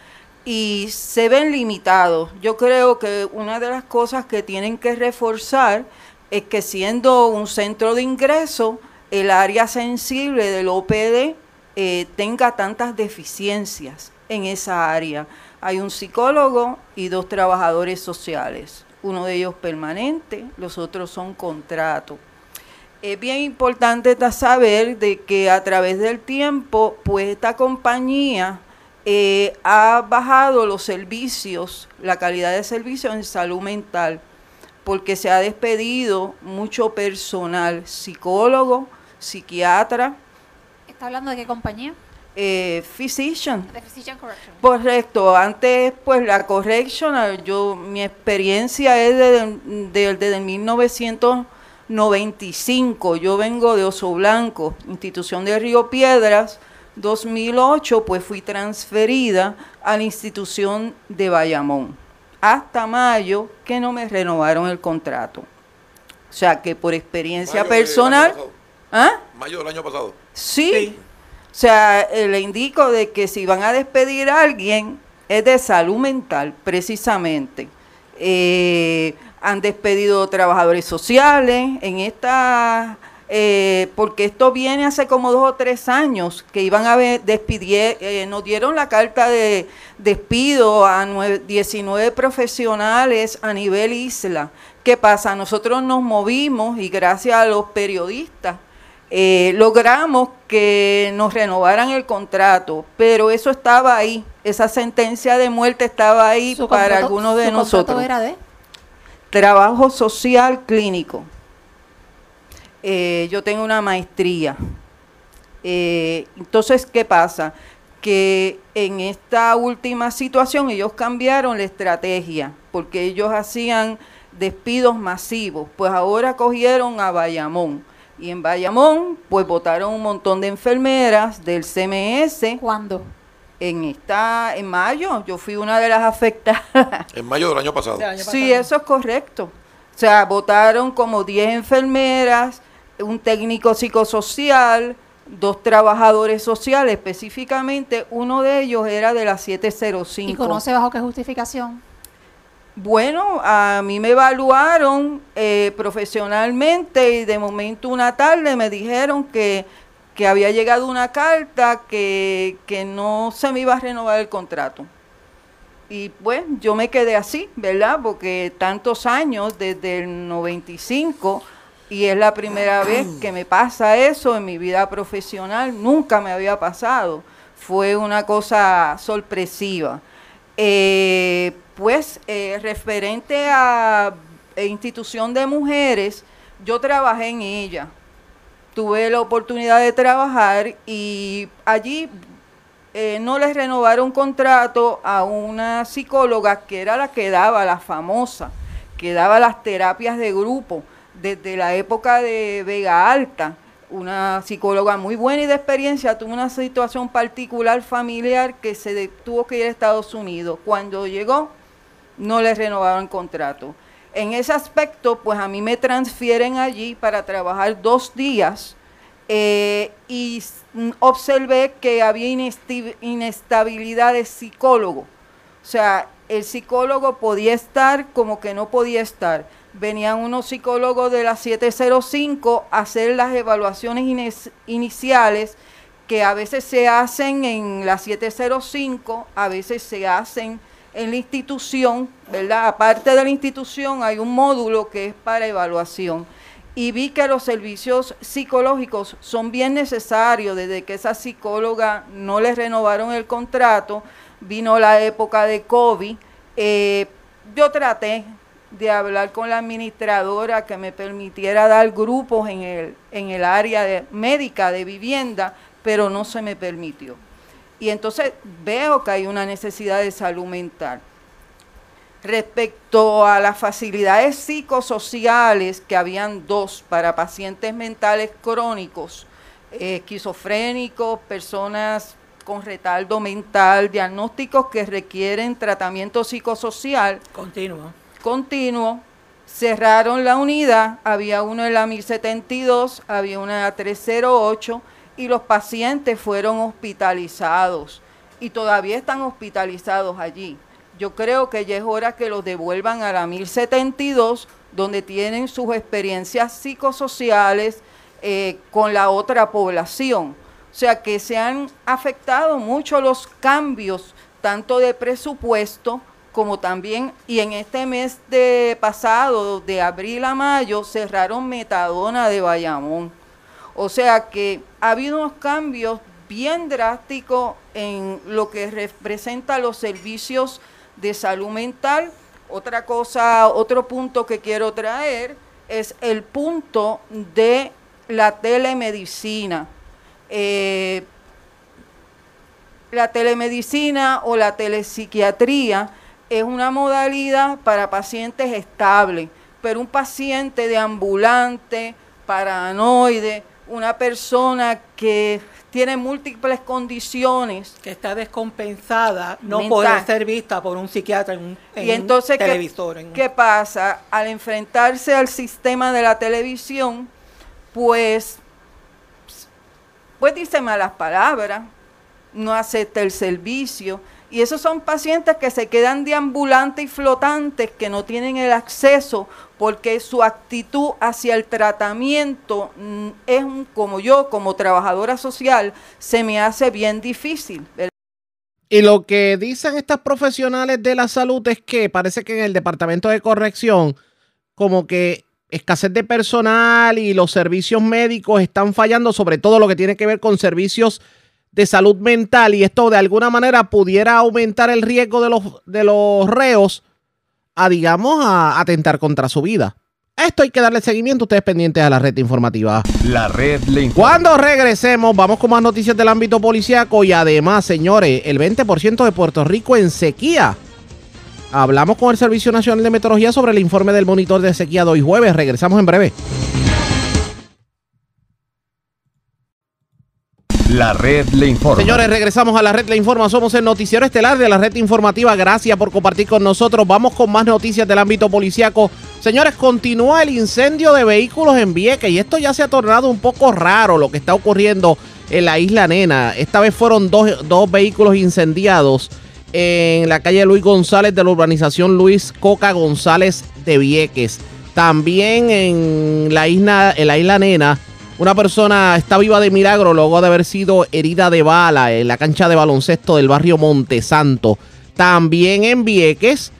y se ven limitados. Yo creo que una de las cosas que tienen que reforzar es que siendo un centro de ingreso, el área sensible del OPD eh, tenga tantas deficiencias en esa área. Hay un psicólogo y dos trabajadores sociales, uno de ellos permanente, los otros son contratos es bien importante saber de que a través del tiempo, pues esta compañía eh, ha bajado los servicios, la calidad de servicios en salud mental, porque se ha despedido mucho personal, psicólogo, psiquiatra. ¿Está hablando de qué compañía? Eh, physician. The physician correction. Correcto. Antes, pues la correctional, yo, mi experiencia es desde, desde, desde 1900 95. Yo vengo de Oso Blanco, institución de Río Piedras. 2008, pues fui transferida a la institución de Bayamón. Hasta mayo que no me renovaron el contrato. O sea, que por experiencia Mayo del personal... año pasado. ¿Ah? Mayo del año pasado. Sí. O sea, eh, le indico de que si van a despedir a alguien, es de salud mental, precisamente. Eh, han despedido trabajadores sociales en esta... eh, porque esto viene hace como dos o tres años que iban a ver, despidier, eh, nos dieron la carta de despido a nue- 19 profesionales a nivel isla. ¿Qué pasa? Nosotros nos movimos y gracias a los periodistas eh, logramos que nos renovaran el contrato, pero eso estaba ahí, esa sentencia de muerte estaba ahí para algunos de su nosotros. era de Trabajo social clínico. Eh, yo tengo una maestría. Eh, entonces, ¿qué pasa? Que en esta última situación ellos cambiaron la estrategia, porque ellos hacían despidos masivos. Pues ahora cogieron a Bayamón. Y en Bayamón, pues votaron un montón de enfermeras del CMS. ¿Cuándo? En esta, en mayo, yo fui una de las afectadas. En mayo del año pasado. Sí, eso es correcto. O sea, votaron como 10 enfermeras, un técnico psicosocial, dos trabajadores sociales, específicamente uno de ellos era de la 705. ¿Y conoce bajo qué justificación? Bueno, a mí me evaluaron eh, profesionalmente y de momento una tarde me dijeron que, que había llegado una carta que, que no se me iba a renovar el contrato. Y pues yo me quedé así, ¿verdad? Porque tantos años, desde el 95, y es la primera vez que me pasa eso en mi vida profesional, nunca me había pasado. Fue una cosa sorpresiva. Eh, pues eh, referente a eh, institución de mujeres, yo trabajé en ella. Tuve la oportunidad de trabajar y allí eh, no les renovaron contrato a una psicóloga que era la que daba, la famosa, que daba las terapias de grupo desde la época de Vega Alta. Una psicóloga muy buena y de experiencia, tuvo una situación particular familiar que se tuvo que ir a Estados Unidos. Cuando llegó, no le renovaron contrato. En ese aspecto, pues a mí me transfieren allí para trabajar dos días eh, y mm, observé que había inestabilidad de psicólogo. O sea, el psicólogo podía estar como que no podía estar. Venían unos psicólogos de la 705 a hacer las evaluaciones iniciales que a veces se hacen en la 705, a veces se hacen en la institución, ¿verdad? Aparte de la institución hay un módulo que es para evaluación. Y vi que los servicios psicológicos son bien necesarios desde que esa psicóloga no le renovaron el contrato, vino la época de COVID. eh, yo traté de hablar con la administradora que me permitiera dar grupos en el, en el área médica de vivienda, pero no se me permitió. Y entonces veo que hay una necesidad de salud mental. Respecto a las facilidades psicosociales, que habían dos para pacientes mentales crónicos, eh, esquizofrénicos, personas con retardo mental, diagnósticos que requieren tratamiento psicosocial Continuo. continuo, cerraron la unidad, había uno en la 1072, había una en la 308 y los pacientes fueron hospitalizados y todavía están hospitalizados allí. Yo creo que ya es hora que los devuelvan a la 1072, donde tienen sus experiencias psicosociales eh, con la otra población. O sea que se han afectado mucho los cambios, tanto de presupuesto como también, y en este mes de pasado, de abril a mayo, cerraron Metadona de Bayamón. O sea que ha habido unos cambios bien drásticos en lo que representa los servicios de salud mental. Otra cosa, otro punto que quiero traer es el punto de la telemedicina. Eh, la telemedicina o la telepsiquiatría es una modalidad para pacientes estables, pero un paciente de ambulante, paranoide, una persona que tiene múltiples condiciones. Que está descompensada, no Mental. puede ser vista por un psiquiatra en un, en y entonces, un ¿qué- televisor. en un- ¿qué, pasa? Al enfrentarse al sistema de la televisión, pues, pues dice malas palabras, no acepta el servicio. Y esos son pacientes que se quedan deambulantes y flotantes, que no tienen el acceso, porque su actitud hacia el tratamiento mm, es, un- como yo, como trabajadora social, se me hace bien difícil. Y lo que dicen estas profesionales de la salud es que parece que en el departamento de corrección, como que escasez de personal y los servicios médicos están fallando, sobre todo lo que tiene que ver con servicios de salud mental, y esto de alguna manera pudiera aumentar el riesgo de los, de los reos a, digamos, a atentar contra su vida. Esto hay que darle seguimiento, ustedes pendientes a la red informativa. La red le informa. Cuando regresemos, vamos con más noticias del ámbito policíaco y además, señores, el 20% de Puerto Rico en sequía. Hablamos con el Servicio Nacional de Meteorología sobre el informe del monitor de sequía de hoy jueves. Regresamos en breve. La red le informa. Señores, regresamos a la red Le Informa. Somos el noticiero estelar de la red informativa. Gracias por compartir con nosotros. Vamos con más noticias del ámbito policíaco. Señores, continúa el incendio de vehículos en Vieques y esto ya se ha tornado un poco raro lo que está ocurriendo en la isla Nena. Esta vez fueron dos, dos vehículos incendiados en la calle Luis González de la urbanización Luis Coca González de Vieques. También en la isla, en la isla Nena, una persona está viva de milagro luego de haber sido herida de bala en la cancha de baloncesto del barrio Montesanto. También en Vieques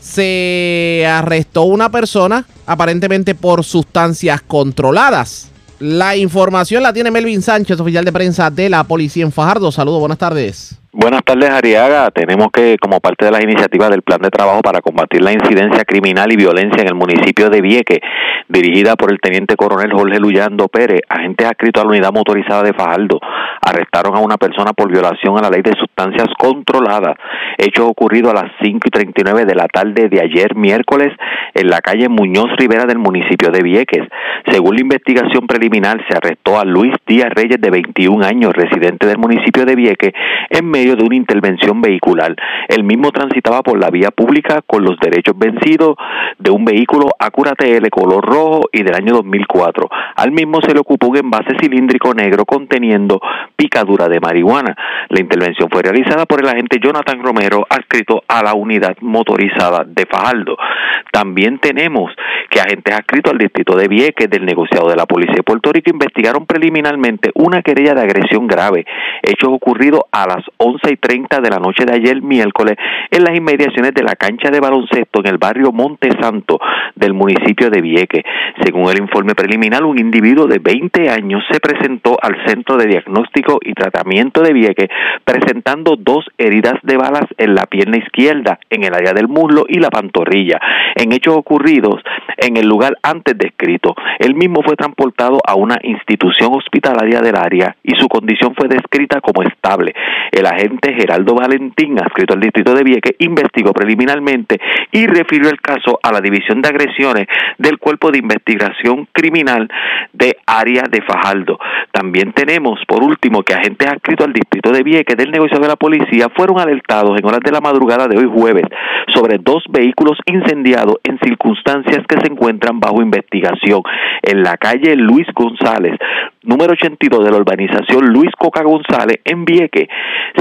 se arrestó una persona aparentemente por sustancias controladas. La información la tiene Melvin Sánchez, oficial de prensa de la policía en Fajardo. Saludos, buenas tardes. Buenas tardes, Ariaga. Tenemos que, como parte de las iniciativas del Plan de Trabajo para combatir la incidencia criminal y violencia en el municipio de Vieque, dirigida por el Teniente Coronel Jorge Luyando Pérez, agentes adscritos a la Unidad Motorizada de Fajardo, arrestaron a una persona por violación a la ley de sustancias controladas, hecho ocurrido a las 5 y 39 de la tarde de ayer miércoles en la calle Muñoz Rivera del municipio de Vieques. Según la investigación preliminar, se arrestó a Luis Díaz Reyes, de 21 años, residente del municipio de Vieques, en medio de una intervención vehicular. El mismo transitaba por la vía pública con los derechos vencidos de un vehículo Acura TL color rojo y del año 2004. Al mismo se le ocupó un envase cilíndrico negro conteniendo picadura de marihuana. La intervención fue realizada por el agente Jonathan Romero, adscrito a la unidad motorizada de Fajardo. También tenemos que agentes adscritos al distrito de Vieques del negociado de la Policía de Puerto Rico investigaron preliminarmente una querella de agresión grave, hechos ocurridos a las 11 y 30 de la noche de ayer miércoles en las inmediaciones de la cancha de baloncesto en el barrio Monte Santo del municipio de Vieques. Según el informe preliminar, un individuo de 20 años se presentó al Centro de Diagnóstico y Tratamiento de Vieques presentando dos heridas de balas en la pierna izquierda, en el área del muslo y la pantorrilla, en hechos ocurridos en el lugar antes descrito. El mismo fue transportado a una institución hospitalaria del área y su condición fue descrita como estable. El agente Geraldo Valentín, adscrito al distrito de Vieques, investigó preliminarmente y refirió el caso a la División de Agresiones del Cuerpo de Investigación Criminal de Área de Fajardo. También tenemos, por último, que agentes adscritos al distrito de Vieques del negocio de la policía fueron alertados en horas de la madrugada de hoy jueves sobre dos vehículos incendiados en circunstancias que se encuentran bajo investigación en la calle Luis González, número 82 de la urbanización Luis Coca González en Vieques.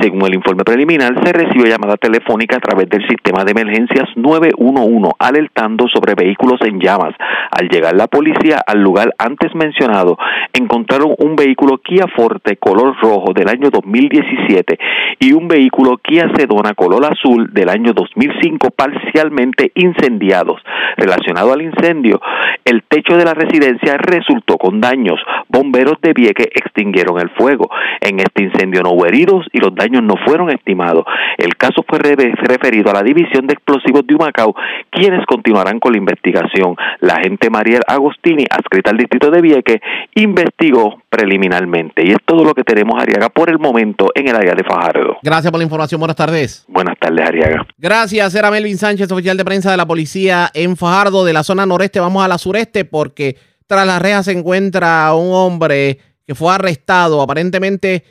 Según el informe preliminar, se recibió llamada telefónica a través del sistema de emergencias 911 alertando sobre vehículos en llamas. Al llegar la policía al lugar antes mencionado, encontraron un vehículo Kia Forte color rojo del año 2017 y un vehículo Kia Sedona color azul del año 2005 parcialmente incendiados. Relacionado al incendio, el techo de la residencia resultó con daños. Bomberos de Vieques extinguieron el fuego. En este incendio no hubo heridos y los daños no fueron estimados. El caso fue re- referido a la División de Explosivos de Humacao, quienes continuarán con la investigación. La agente Mariel Agostini, adscrita al distrito de Vieques, investigó preliminarmente. Y es todo lo que tenemos, Ariaga, por el momento en el área de Fajardo. Gracias por la información. Buenas tardes. Buenas tardes, Ariaga. Gracias, era Melvin Sánchez, oficial de prensa de la policía en Fajardo, de la zona noreste. Vamos a la sureste porque tras las rejas se encuentra un hombre que fue arrestado aparentemente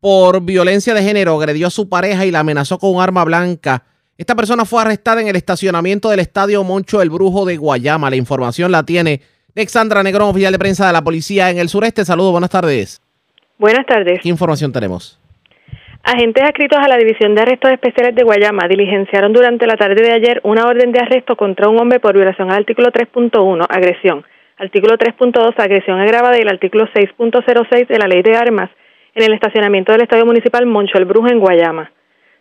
por violencia de género, agredió a su pareja y la amenazó con un arma blanca. Esta persona fue arrestada en el estacionamiento del Estadio Moncho El Brujo de Guayama. La información la tiene Alexandra Negrón, oficial de prensa de la policía en el sureste. Saludos, buenas tardes. Buenas tardes. ¿Qué información tenemos? Agentes adscritos a la División de Arrestos Especiales de Guayama diligenciaron durante la tarde de ayer una orden de arresto contra un hombre por violación al artículo 3.1, agresión, artículo 3.2, agresión agravada y el artículo 6.06 de la Ley de Armas en el estacionamiento del Estadio Municipal Moncho el Brujo en Guayama.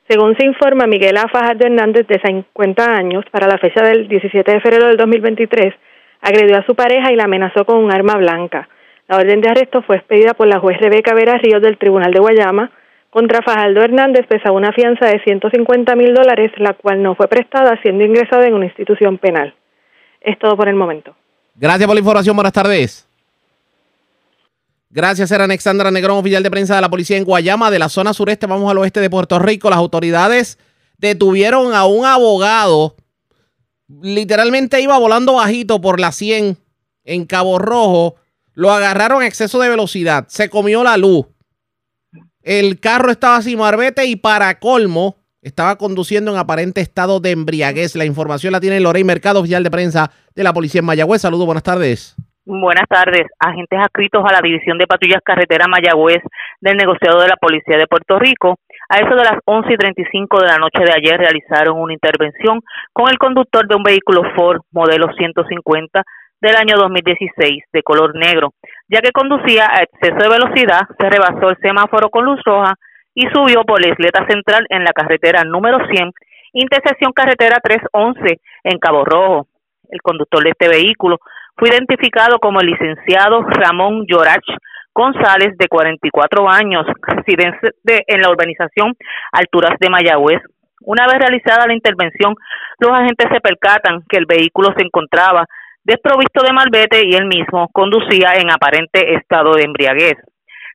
Según se informa, Miguel A. Hernández, de 50 años, para la fecha del 17 de febrero del 2023, agredió a su pareja y la amenazó con un arma blanca. La orden de arresto fue expedida por la juez Rebeca Vera Ríos del Tribunal de Guayama. Contra Fajardo Hernández pesa una fianza de 150 mil dólares, la cual no fue prestada siendo ingresado en una institución penal. Es todo por el momento. Gracias por la información. Buenas tardes. Gracias, era Alexandra Negrón, oficial de prensa de la policía en Guayama, de la zona sureste. Vamos al oeste de Puerto Rico. Las autoridades detuvieron a un abogado. Literalmente iba volando bajito por la 100 en Cabo Rojo. Lo agarraron a exceso de velocidad. Se comió la luz. El carro estaba sin marbete y para colmo estaba conduciendo en aparente estado de embriaguez. La información la tiene Lorey Mercado, oficial de prensa de la policía en Mayagüez. Saludos, buenas tardes. Buenas tardes. Agentes adscritos a la División de Patrullas Carretera Mayagüez del negociado de la Policía de Puerto Rico, a eso de las 11 y 35 de la noche de ayer realizaron una intervención con el conductor de un vehículo Ford modelo 150 del año 2016 de color negro, ya que conducía a exceso de velocidad, se rebasó el semáforo con luz roja y subió por la isleta central en la carretera número 100, intersección carretera 311 en Cabo Rojo. El conductor de este vehículo fue identificado como el licenciado Ramón Llorach González, de 44 años, residente en la urbanización Alturas de Mayagüez. Una vez realizada la intervención, los agentes se percatan que el vehículo se encontraba desprovisto de malvete y él mismo conducía en aparente estado de embriaguez.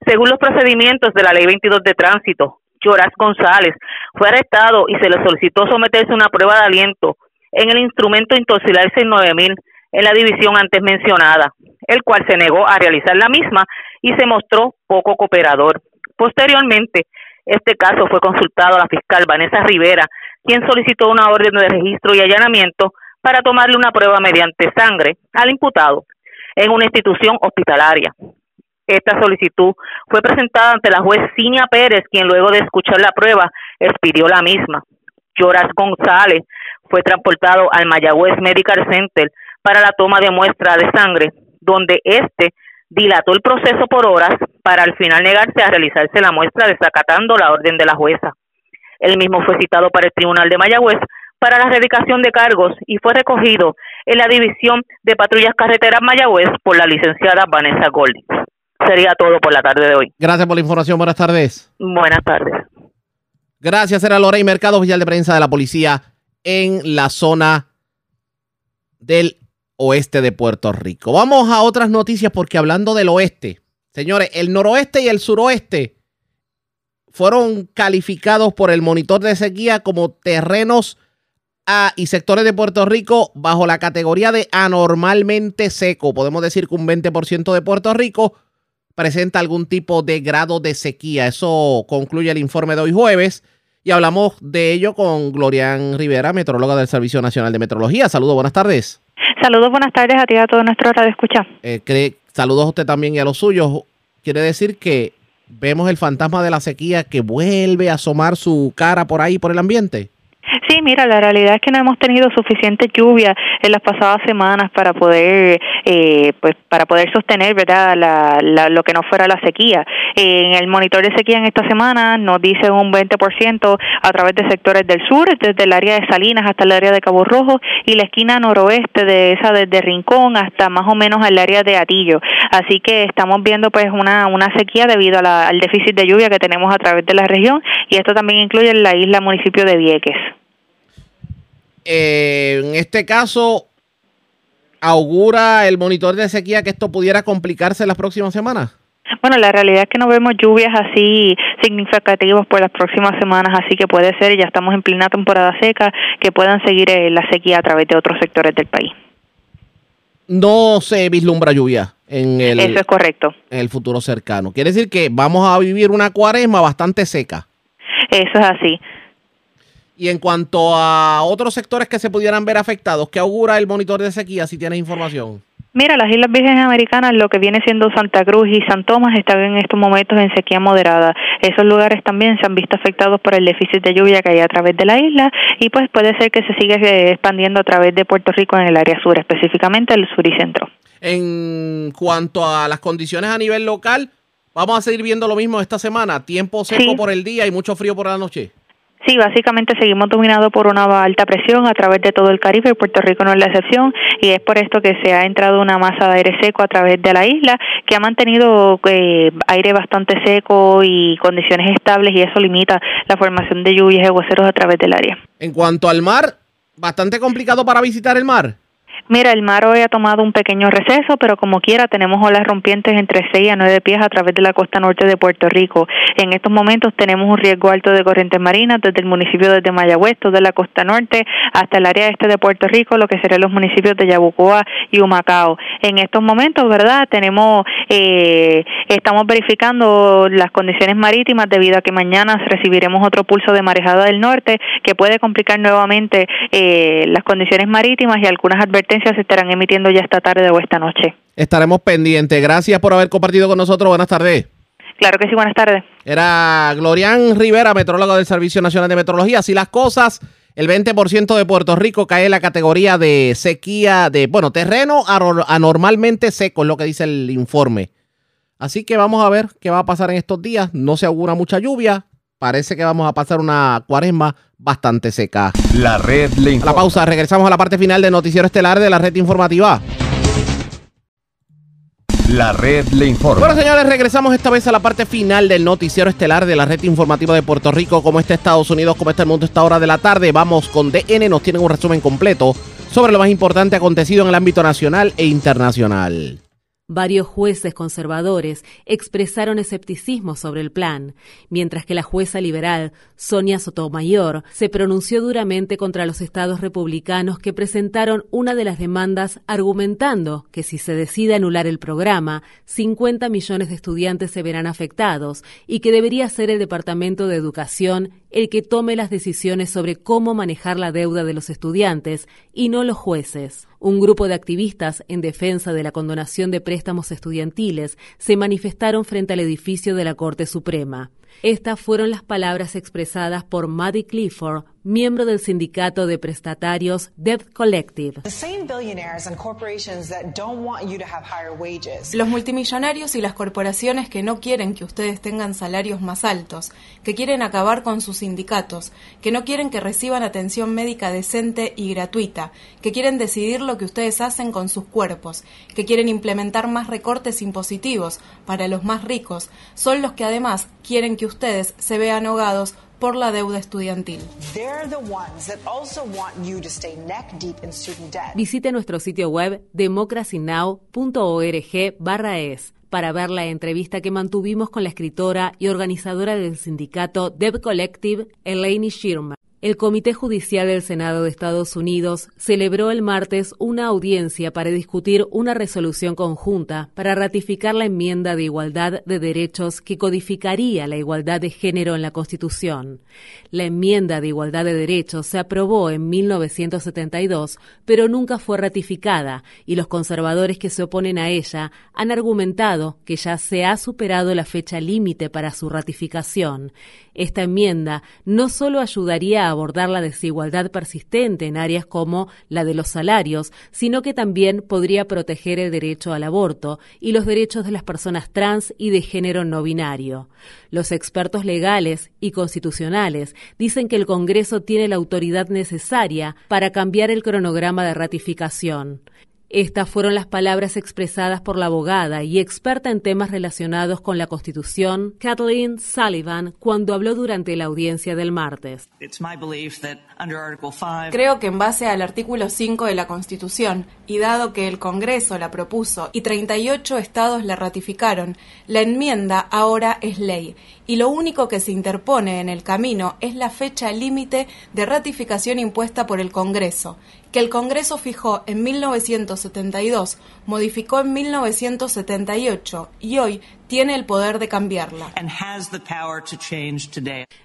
Según los procedimientos de la Ley 22 de Tránsito, Llorach González fue arrestado y se le solicitó someterse a una prueba de aliento en el instrumento Intoxilar 9000 en la división antes mencionada, el cual se negó a realizar la misma y se mostró poco cooperador. Posteriormente, este caso fue consultado a la fiscal Vanessa Rivera, quien solicitó una orden de registro y allanamiento para tomarle una prueba mediante sangre al imputado en una institución hospitalaria. Esta solicitud fue presentada ante la juez Cinia Pérez, quien luego de escuchar la prueba expidió la misma. Lloras González fue transportado al Mayagüez Medical Center para la toma de muestra de sangre, donde éste dilató el proceso por horas para al final negarse a realizarse la muestra desacatando la orden de la jueza. Él mismo fue citado para el Tribunal de Mayagüez para la erradicación de cargos y fue recogido en la División de Patrullas Carreteras Mayagüez por la licenciada Vanessa Golding. Sería todo por la tarde de hoy. Gracias por la información. Buenas tardes. Buenas tardes. Gracias, era Lorey Mercado, oficial de prensa de la policía en la zona del oeste de Puerto Rico. Vamos a otras noticias porque hablando del oeste, señores, el noroeste y el suroeste fueron calificados por el monitor de sequía como terrenos a, y sectores de Puerto Rico bajo la categoría de anormalmente seco. Podemos decir que un 20% de Puerto Rico presenta algún tipo de grado de sequía. Eso concluye el informe de hoy jueves. Y hablamos de ello con Glorian Rivera, metróloga del Servicio Nacional de Metrología. Saludos, buenas tardes. Saludos, buenas tardes a ti y a todo nuestro radio escucha. Eh, saludos a usted también y a los suyos. Quiere decir que vemos el fantasma de la sequía que vuelve a asomar su cara por ahí, por el ambiente. Sí, mira, la realidad es que no hemos tenido suficiente lluvia en las pasadas semanas para poder, eh, pues, para poder sostener, verdad, la, lo que no fuera la sequía. en el monitor de sequía en esta semana nos dice un 20% a través de sectores del sur, desde el área de Salinas hasta el área de Cabo Rojo y la esquina noroeste de esa desde Rincón hasta más o menos al área de Atillo. Así que estamos viendo pues una una sequía debido al déficit de lluvia que tenemos a través de la región y esto también incluye la isla municipio de Vieques. Eh, en este caso, ¿augura el monitor de sequía que esto pudiera complicarse las próximas semanas? Bueno, la realidad es que no vemos lluvias así significativas por las próximas semanas, así que puede ser, ya estamos en plena temporada seca, que puedan seguir eh, la sequía a través de otros sectores del país. No se vislumbra lluvia en el, Eso es correcto. en el futuro cercano. Quiere decir que vamos a vivir una cuaresma bastante seca. Eso es así. Y en cuanto a otros sectores que se pudieran ver afectados, ¿qué augura el monitor de sequía si tienes información? Mira, las Islas Vírgenes Americanas, lo que viene siendo Santa Cruz y San Tomás, están en estos momentos en sequía moderada. Esos lugares también se han visto afectados por el déficit de lluvia que hay a través de la isla y pues puede ser que se siga eh, expandiendo a través de Puerto Rico en el área sur, específicamente el sur y centro. En cuanto a las condiciones a nivel local, vamos a seguir viendo lo mismo esta semana. Tiempo seco Sí. por el día y mucho frío por la noche. Sí, básicamente seguimos dominados por una alta presión a través de todo el Caribe Puerto Rico no es la excepción y es por esto que se ha entrado una masa de aire seco a través de la isla que ha mantenido eh, aire bastante seco y condiciones estables y eso limita la formación de lluvias y aguaceros a través del área. En cuanto al mar, bastante complicado para visitar el mar. Mira, el mar hoy ha tomado un pequeño receso, pero como quiera tenemos olas rompientes entre 6 a 9 pies a través de la costa norte de Puerto Rico. En estos momentos tenemos un riesgo alto de corrientes marinas desde el municipio de Mayagüez, toda la costa norte, hasta el área este de Puerto Rico, lo que serían los municipios de Yabucoa y Humacao. En estos momentos, ¿verdad? Tenemos, eh, estamos verificando las condiciones marítimas debido a que mañana recibiremos otro pulso de marejada del norte que puede complicar nuevamente eh, las condiciones marítimas y algunas advertencias se estarán emitiendo ya esta tarde o esta noche. Estaremos pendientes. Gracias por haber compartido con nosotros. Buenas tardes. Claro que sí, buenas tardes. Era Glorian Rivera, metrólogo del Servicio Nacional de Meteorología. Así las cosas, el 20% de Puerto Rico cae en la categoría de sequía, de, bueno, terreno anor- anormalmente seco, es lo que dice el informe. Así que vamos a ver qué va a pasar en estos días. No se augura mucha lluvia. Parece que vamos a pasar una cuaresma bastante seca. La red le A la pausa, regresamos a la parte final del noticiero estelar de la red informativa. La red le informa. Bueno, señores, regresamos esta vez a la parte final del noticiero estelar de la red informativa de Puerto Rico. Como está Estados Unidos, como está el mundo a esta hora de la tarde. Vamos con DN, nos tienen un resumen completo sobre lo más importante acontecido en el ámbito nacional e internacional. Varios jueces conservadores expresaron escepticismo sobre el plan, mientras que la jueza liberal Sonia Sotomayor se pronunció duramente contra los estados republicanos que presentaron una de las demandas argumentando que si se decide anular el programa, 50 millones de estudiantes se verán afectados y que debería ser el Departamento de Educación el que tome las decisiones sobre cómo manejar la deuda de los estudiantes y no los jueces. Un grupo de activistas en defensa de la condonación de préstamos estudiantiles se manifestaron frente al edificio de la Corte Suprema. Estas fueron las palabras expresadas por Maddie Clifford, miembro del sindicato de prestatarios Debt Collective. Los multimillonarios y las corporaciones que no quieren que ustedes tengan salarios más altos, que quieren acabar con sus sindicatos, que no quieren que reciban atención médica decente y gratuita, que quieren decidir lo que ustedes hacen con sus cuerpos, que quieren implementar más recortes impositivos para los más ricos, son los que además quieren que ustedes se vean ahogados por la deuda estudiantil. They're the ones that also want you to stay neck deep in student debt. Visite nuestro sitio web democracynow.org/es para ver la entrevista que mantuvimos con la escritora y organizadora del sindicato Debt Collective, Elaine Schirmer. El Comité Judicial del Senado de Estados Unidos celebró el martes una audiencia para discutir una resolución conjunta para ratificar la enmienda de igualdad de derechos que codificaría la igualdad de género en la Constitución. La enmienda de igualdad de derechos se aprobó en 1972, pero nunca fue ratificada y los conservadores que se oponen a ella han argumentado que ya se ha superado la fecha límite para su ratificación. Esta enmienda no solo ayudaría a abordar la desigualdad persistente en áreas como la de los salarios, sino que también podría proteger el derecho al aborto y los derechos de las personas trans y de género no binario. Los expertos legales y constitucionales dicen que el Congreso tiene la autoridad necesaria para cambiar el cronograma de ratificación. Estas fueron las palabras expresadas por la abogada y experta en temas relacionados con la Constitución, Kathleen Sullivan, cuando habló durante la audiencia del martes. Creo que en base al artículo 5 de la Constitución, y dado que el Congreso la propuso y 38 estados la ratificaron, la enmienda ahora es ley, y lo único que se interpone en el camino es la fecha límite de ratificación impuesta por el Congreso, que el Congreso fijó en 1972, modificó en 1978 y hoy tiene el poder de cambiarla.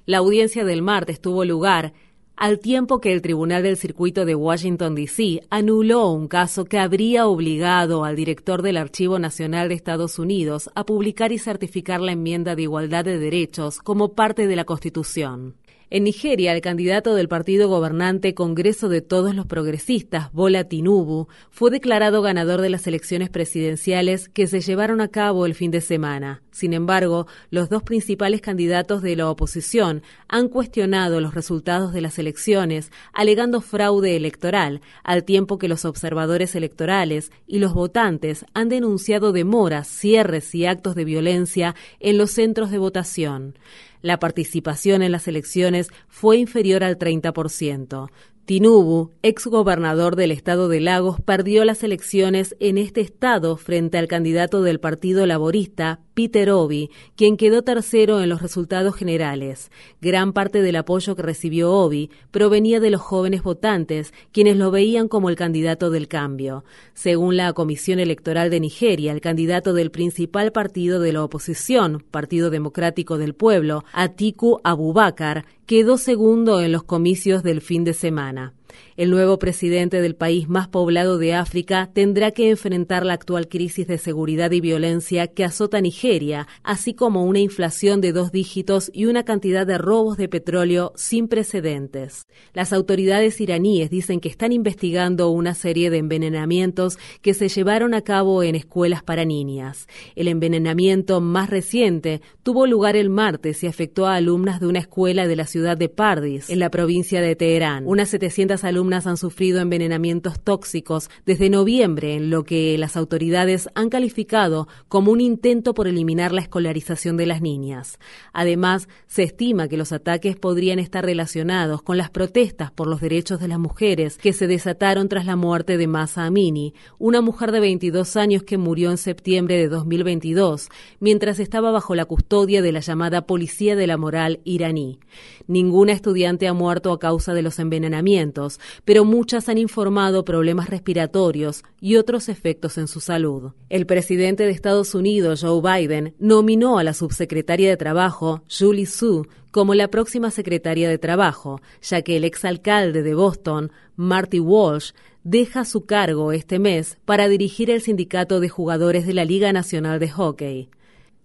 La audiencia del martes tuvo lugar al tiempo que el Tribunal del Circuito de Washington, D.C. anuló un caso que habría obligado al director del Archivo Nacional de Estados Unidos a publicar y certificar la enmienda de igualdad de derechos como parte de la Constitución. En Nigeria, el candidato del partido gobernante Congreso de Todos los Progresistas, Bola Tinubu, fue declarado ganador de las elecciones presidenciales que se llevaron a cabo el fin de semana. Sin embargo, los dos principales candidatos de la oposición han cuestionado los resultados de las elecciones, alegando fraude electoral, al tiempo que los observadores electorales y los votantes han denunciado demoras, cierres y actos de violencia en los centros de votación. La participación en las elecciones fue inferior al 30%. Tinubu, exgobernador del estado de Lagos, perdió las elecciones en este estado frente al candidato del Partido Laborista, Peter Obi, quien quedó tercero en los resultados generales. Gran parte del apoyo que recibió Obi provenía de los jóvenes votantes, quienes lo veían como el candidato del cambio. Según la Comisión Electoral de Nigeria, el candidato del principal partido de la oposición, Partido Democrático del Pueblo, Atiku Abubakar, quedó segundo en los comicios del fin de semana. El nuevo presidente del país más poblado de África tendrá que enfrentar la actual crisis de seguridad y violencia que azota Nigeria, así como una inflación de dos dígitos y una cantidad de robos de petróleo sin precedentes. Las autoridades iraníes dicen que están investigando una serie de envenenamientos que se llevaron a cabo en escuelas para niñas. El envenenamiento más reciente tuvo lugar el martes y afectó a alumnas de una escuela de la ciudad de Pardis, en la provincia de Teherán. Unas 700 alumnas han sufrido envenenamientos tóxicos desde noviembre, en lo que las autoridades han calificado como un intento por eliminar la escolarización de las niñas. Además, se estima que los ataques podrían estar relacionados con las protestas por los derechos de las mujeres que se desataron tras la muerte de Masa Amini, una mujer de 22 años que murió en septiembre de 2022, mientras estaba bajo la custodia de la llamada Policía de la Moral iraní. Ninguna estudiante ha muerto a causa de los envenenamientos, pero muchas han informado problemas respiratorios y otros efectos en su salud. El presidente de Estados Unidos, Joe Biden, nominó a la subsecretaria de Trabajo, Julie Su, como la próxima secretaria de Trabajo, ya que el exalcalde de Boston, Marty Walsh, deja su cargo este mes para dirigir el sindicato de jugadores de la Liga Nacional de Hockey.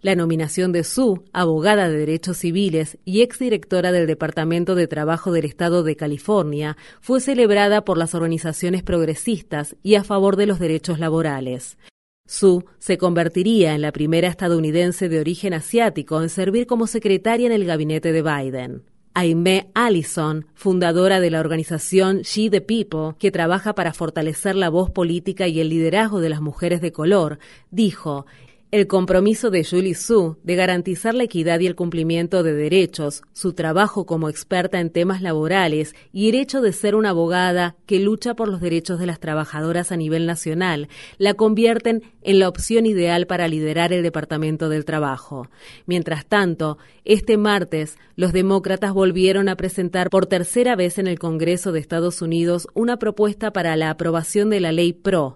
La nominación de Su, abogada de derechos civiles y exdirectora del Departamento de Trabajo del Estado de California, fue celebrada por las organizaciones progresistas y a favor de los derechos laborales. Su se convertiría en la primera estadounidense de origen asiático en servir como secretaria en el gabinete de Biden. Aimee Allison, fundadora de la organización She the People, que trabaja para fortalecer la voz política y el liderazgo de las mujeres de color, dijo, el compromiso de Julie Su de garantizar la equidad y el cumplimiento de derechos, su trabajo como experta en temas laborales y el hecho de ser una abogada que lucha por los derechos de las trabajadoras a nivel nacional la convierten en la opción ideal para liderar el Departamento del Trabajo. Mientras tanto, este martes, los demócratas volvieron a presentar por tercera vez en el Congreso de Estados Unidos una propuesta para la aprobación de la ley PRO.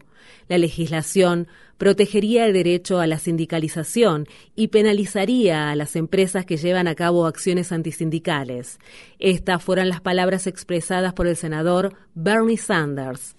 La legislación protegería el derecho a la sindicalización y penalizaría a las empresas que llevan a cabo acciones antisindicales. Estas fueron las palabras expresadas por el senador Bernie Sanders.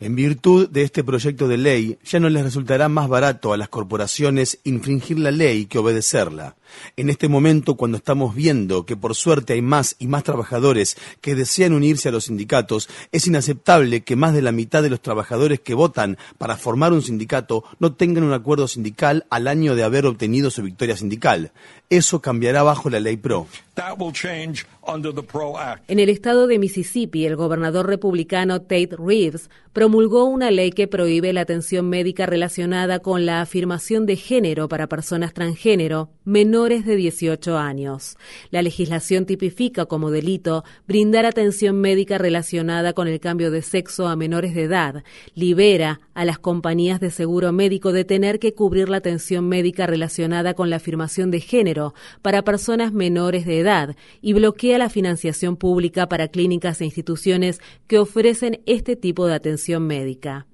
En virtud de este proyecto de ley, ya no les resultará más barato a las corporaciones infringir la ley que obedecerla. En este momento, cuando estamos viendo que por suerte hay más y más trabajadores que desean unirse a los sindicatos, es inaceptable que más de la mitad de los trabajadores que votan para formar un sindicato no tengan un acuerdo sindical al año de haber obtenido su victoria sindical. Eso cambiará bajo la ley PRO. En el estado de Mississippi, el gobernador republicano Tate Reeves promulgó una ley que prohíbe la atención médica relacionada con la afirmación de género para personas transgénero menores de 18 años. La legislación tipifica como delito brindar atención médica relacionada con el cambio de sexo a menores de edad, libera a las compañías de seguro médico de tener que cubrir la atención médica relacionada con la afirmación de género para personas menores de edad y bloquea la financiación pública para clínicas e instituciones que ofrecen este tipo de atención médica.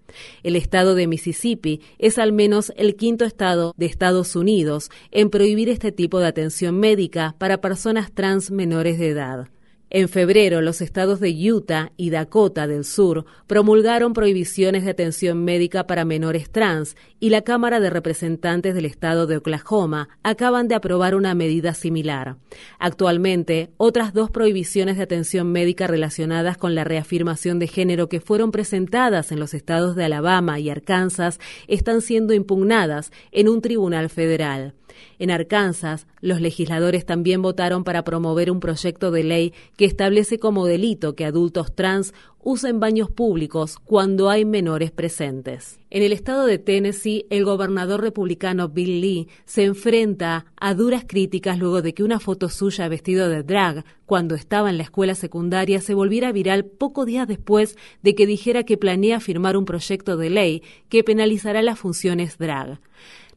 El estado de Mississippi es al menos el quinto estado de Estados Unidos en prohibir este tipo de atención médica para personas trans menores de edad. En febrero, los estados de Utah y Dakota del Sur promulgaron prohibiciones de atención médica para menores trans y la Cámara de Representantes del estado de Oklahoma acaban de aprobar una medida similar. Actualmente, otras dos prohibiciones de atención médica relacionadas con la reafirmación de género que fueron presentadas en los estados de Alabama y Arkansas están siendo impugnadas en un tribunal federal. En Arkansas, los legisladores también votaron para promover un proyecto de ley que establece como delito que adultos trans usen baños públicos cuando hay menores presentes. En el estado de Tennessee, el gobernador republicano Bill Lee se enfrenta a duras críticas luego de que una foto suya vestido de drag cuando estaba en la escuela secundaria se volviera viral pocos días después de que dijera que planea firmar un proyecto de ley que penalizará las funciones drag.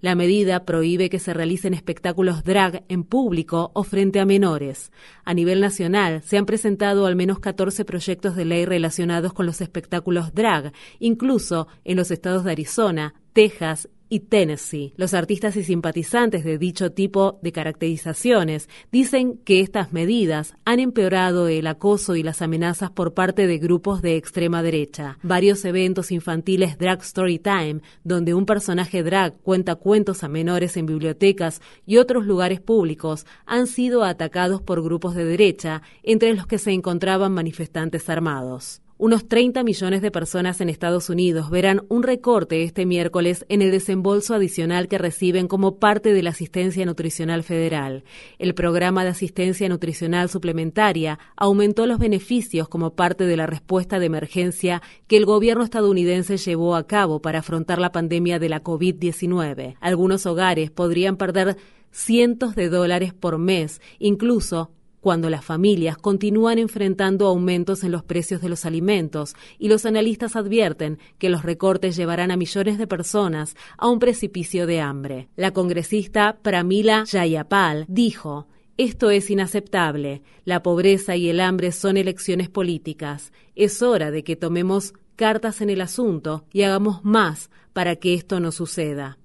La medida prohíbe que se realicen espectáculos drag en público o frente a menores. A nivel nacional se han presentado al menos 14 proyectos de ley relacionados con los espectáculos drag, incluso en los estados de Arizona, Texas y Tennessee. Los artistas y simpatizantes de dicho tipo de caracterizaciones dicen que estas medidas han empeorado el acoso y las amenazas por parte de grupos de extrema derecha. Varios eventos infantiles Drag Story Time, donde un personaje drag cuenta cuentos a menores en bibliotecas y otros lugares públicos, han sido atacados por grupos de derecha, entre los que se encontraban manifestantes armados. Unos 30 millones de personas en Estados Unidos verán un recorte este miércoles en el desembolso adicional que reciben como parte de la asistencia nutricional federal. El programa de asistencia nutricional suplementaria aumentó los beneficios como parte de la respuesta de emergencia que el gobierno estadounidense llevó a cabo para afrontar la pandemia de la COVID-19. Algunos hogares podrían perder cientos de dólares por mes, incluso cuando las familias continúan enfrentando aumentos en los precios de los alimentos y los analistas advierten que los recortes llevarán a millones de personas a un precipicio de hambre. La congresista Pramila Jayapal dijo, esto es inaceptable. La pobreza y el hambre son elecciones políticas. Es hora de que tomemos cartas en el asunto y hagamos más para que esto no suceda.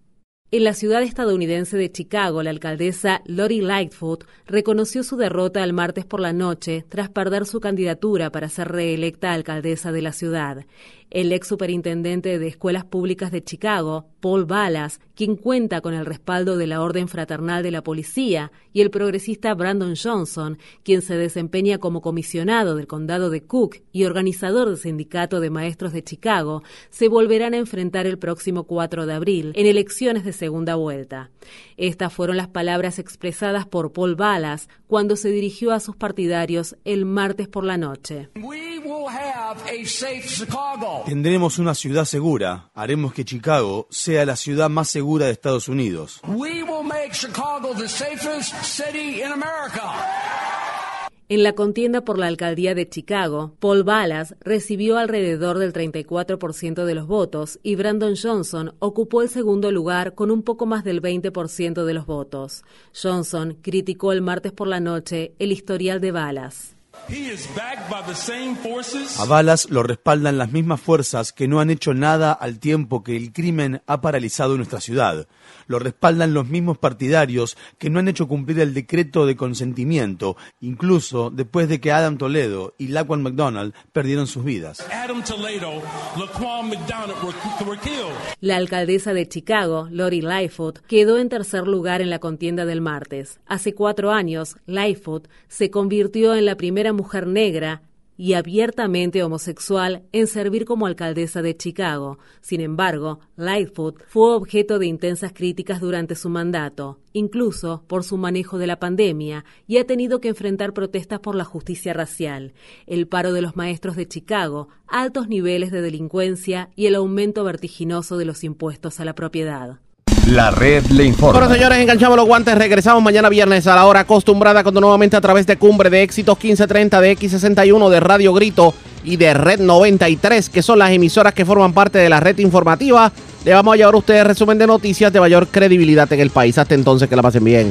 En la ciudad estadounidense de Chicago, la alcaldesa Lori Lightfoot reconoció su derrota el martes por la noche tras perder su candidatura para ser reelecta alcaldesa de la ciudad. El ex superintendente de escuelas públicas de Chicago, Paul Ballas, quien cuenta con el respaldo de la Orden Fraternal de la Policía, y el progresista Brandon Johnson, quien se desempeña como comisionado del condado de Cook y organizador del Sindicato de Maestros de Chicago, se volverán a enfrentar el próximo 4 de abril en elecciones de segunda vuelta. Estas fueron las palabras expresadas por Paul Ballas cuando se dirigió a sus partidarios el martes por la noche. Tendremos una ciudad segura. Haremos que Chicago sea la ciudad más segura de Estados Unidos. En la contienda por la alcaldía de Chicago, Paul Ballas recibió alrededor del 34% de los votos y Brandon Johnson ocupó el segundo lugar con un poco más del 20% de los votos. Johnson criticó el martes por la noche el historial de Ballas. A Balas lo respaldan las mismas fuerzas que no han hecho nada al tiempo que el crimen ha paralizado nuestra ciudad. Lo respaldan los mismos partidarios que no han hecho cumplir el decreto de consentimiento, incluso después de que Adam Toledo y Laquan McDonald perdieron sus vidas. La alcaldesa de Chicago, Lori Lightfoot, quedó en tercer lugar en la contienda del martes. Hace cuatro años, Lightfoot se convirtió en la primera mujer negra y abiertamente homosexual en servir como alcaldesa de Chicago. Sin embargo, Lightfoot fue objeto de intensas críticas durante su mandato, incluso por su manejo de la pandemia, y ha tenido que enfrentar protestas por la justicia racial, el paro de los maestros de Chicago, altos niveles de delincuencia y el aumento vertiginoso de los impuestos a la propiedad. La red le informa. Bueno, señores, enganchamos los guantes. Regresamos mañana viernes a la hora acostumbrada, cuando nuevamente a través de Cumbre de Éxitos 1530, de X61, de Radio Grito y de Red 93, que son las emisoras que forman parte de la red informativa, le vamos a llevar a ustedes resumen de noticias de mayor credibilidad en el país. Hasta entonces, que la pasen bien.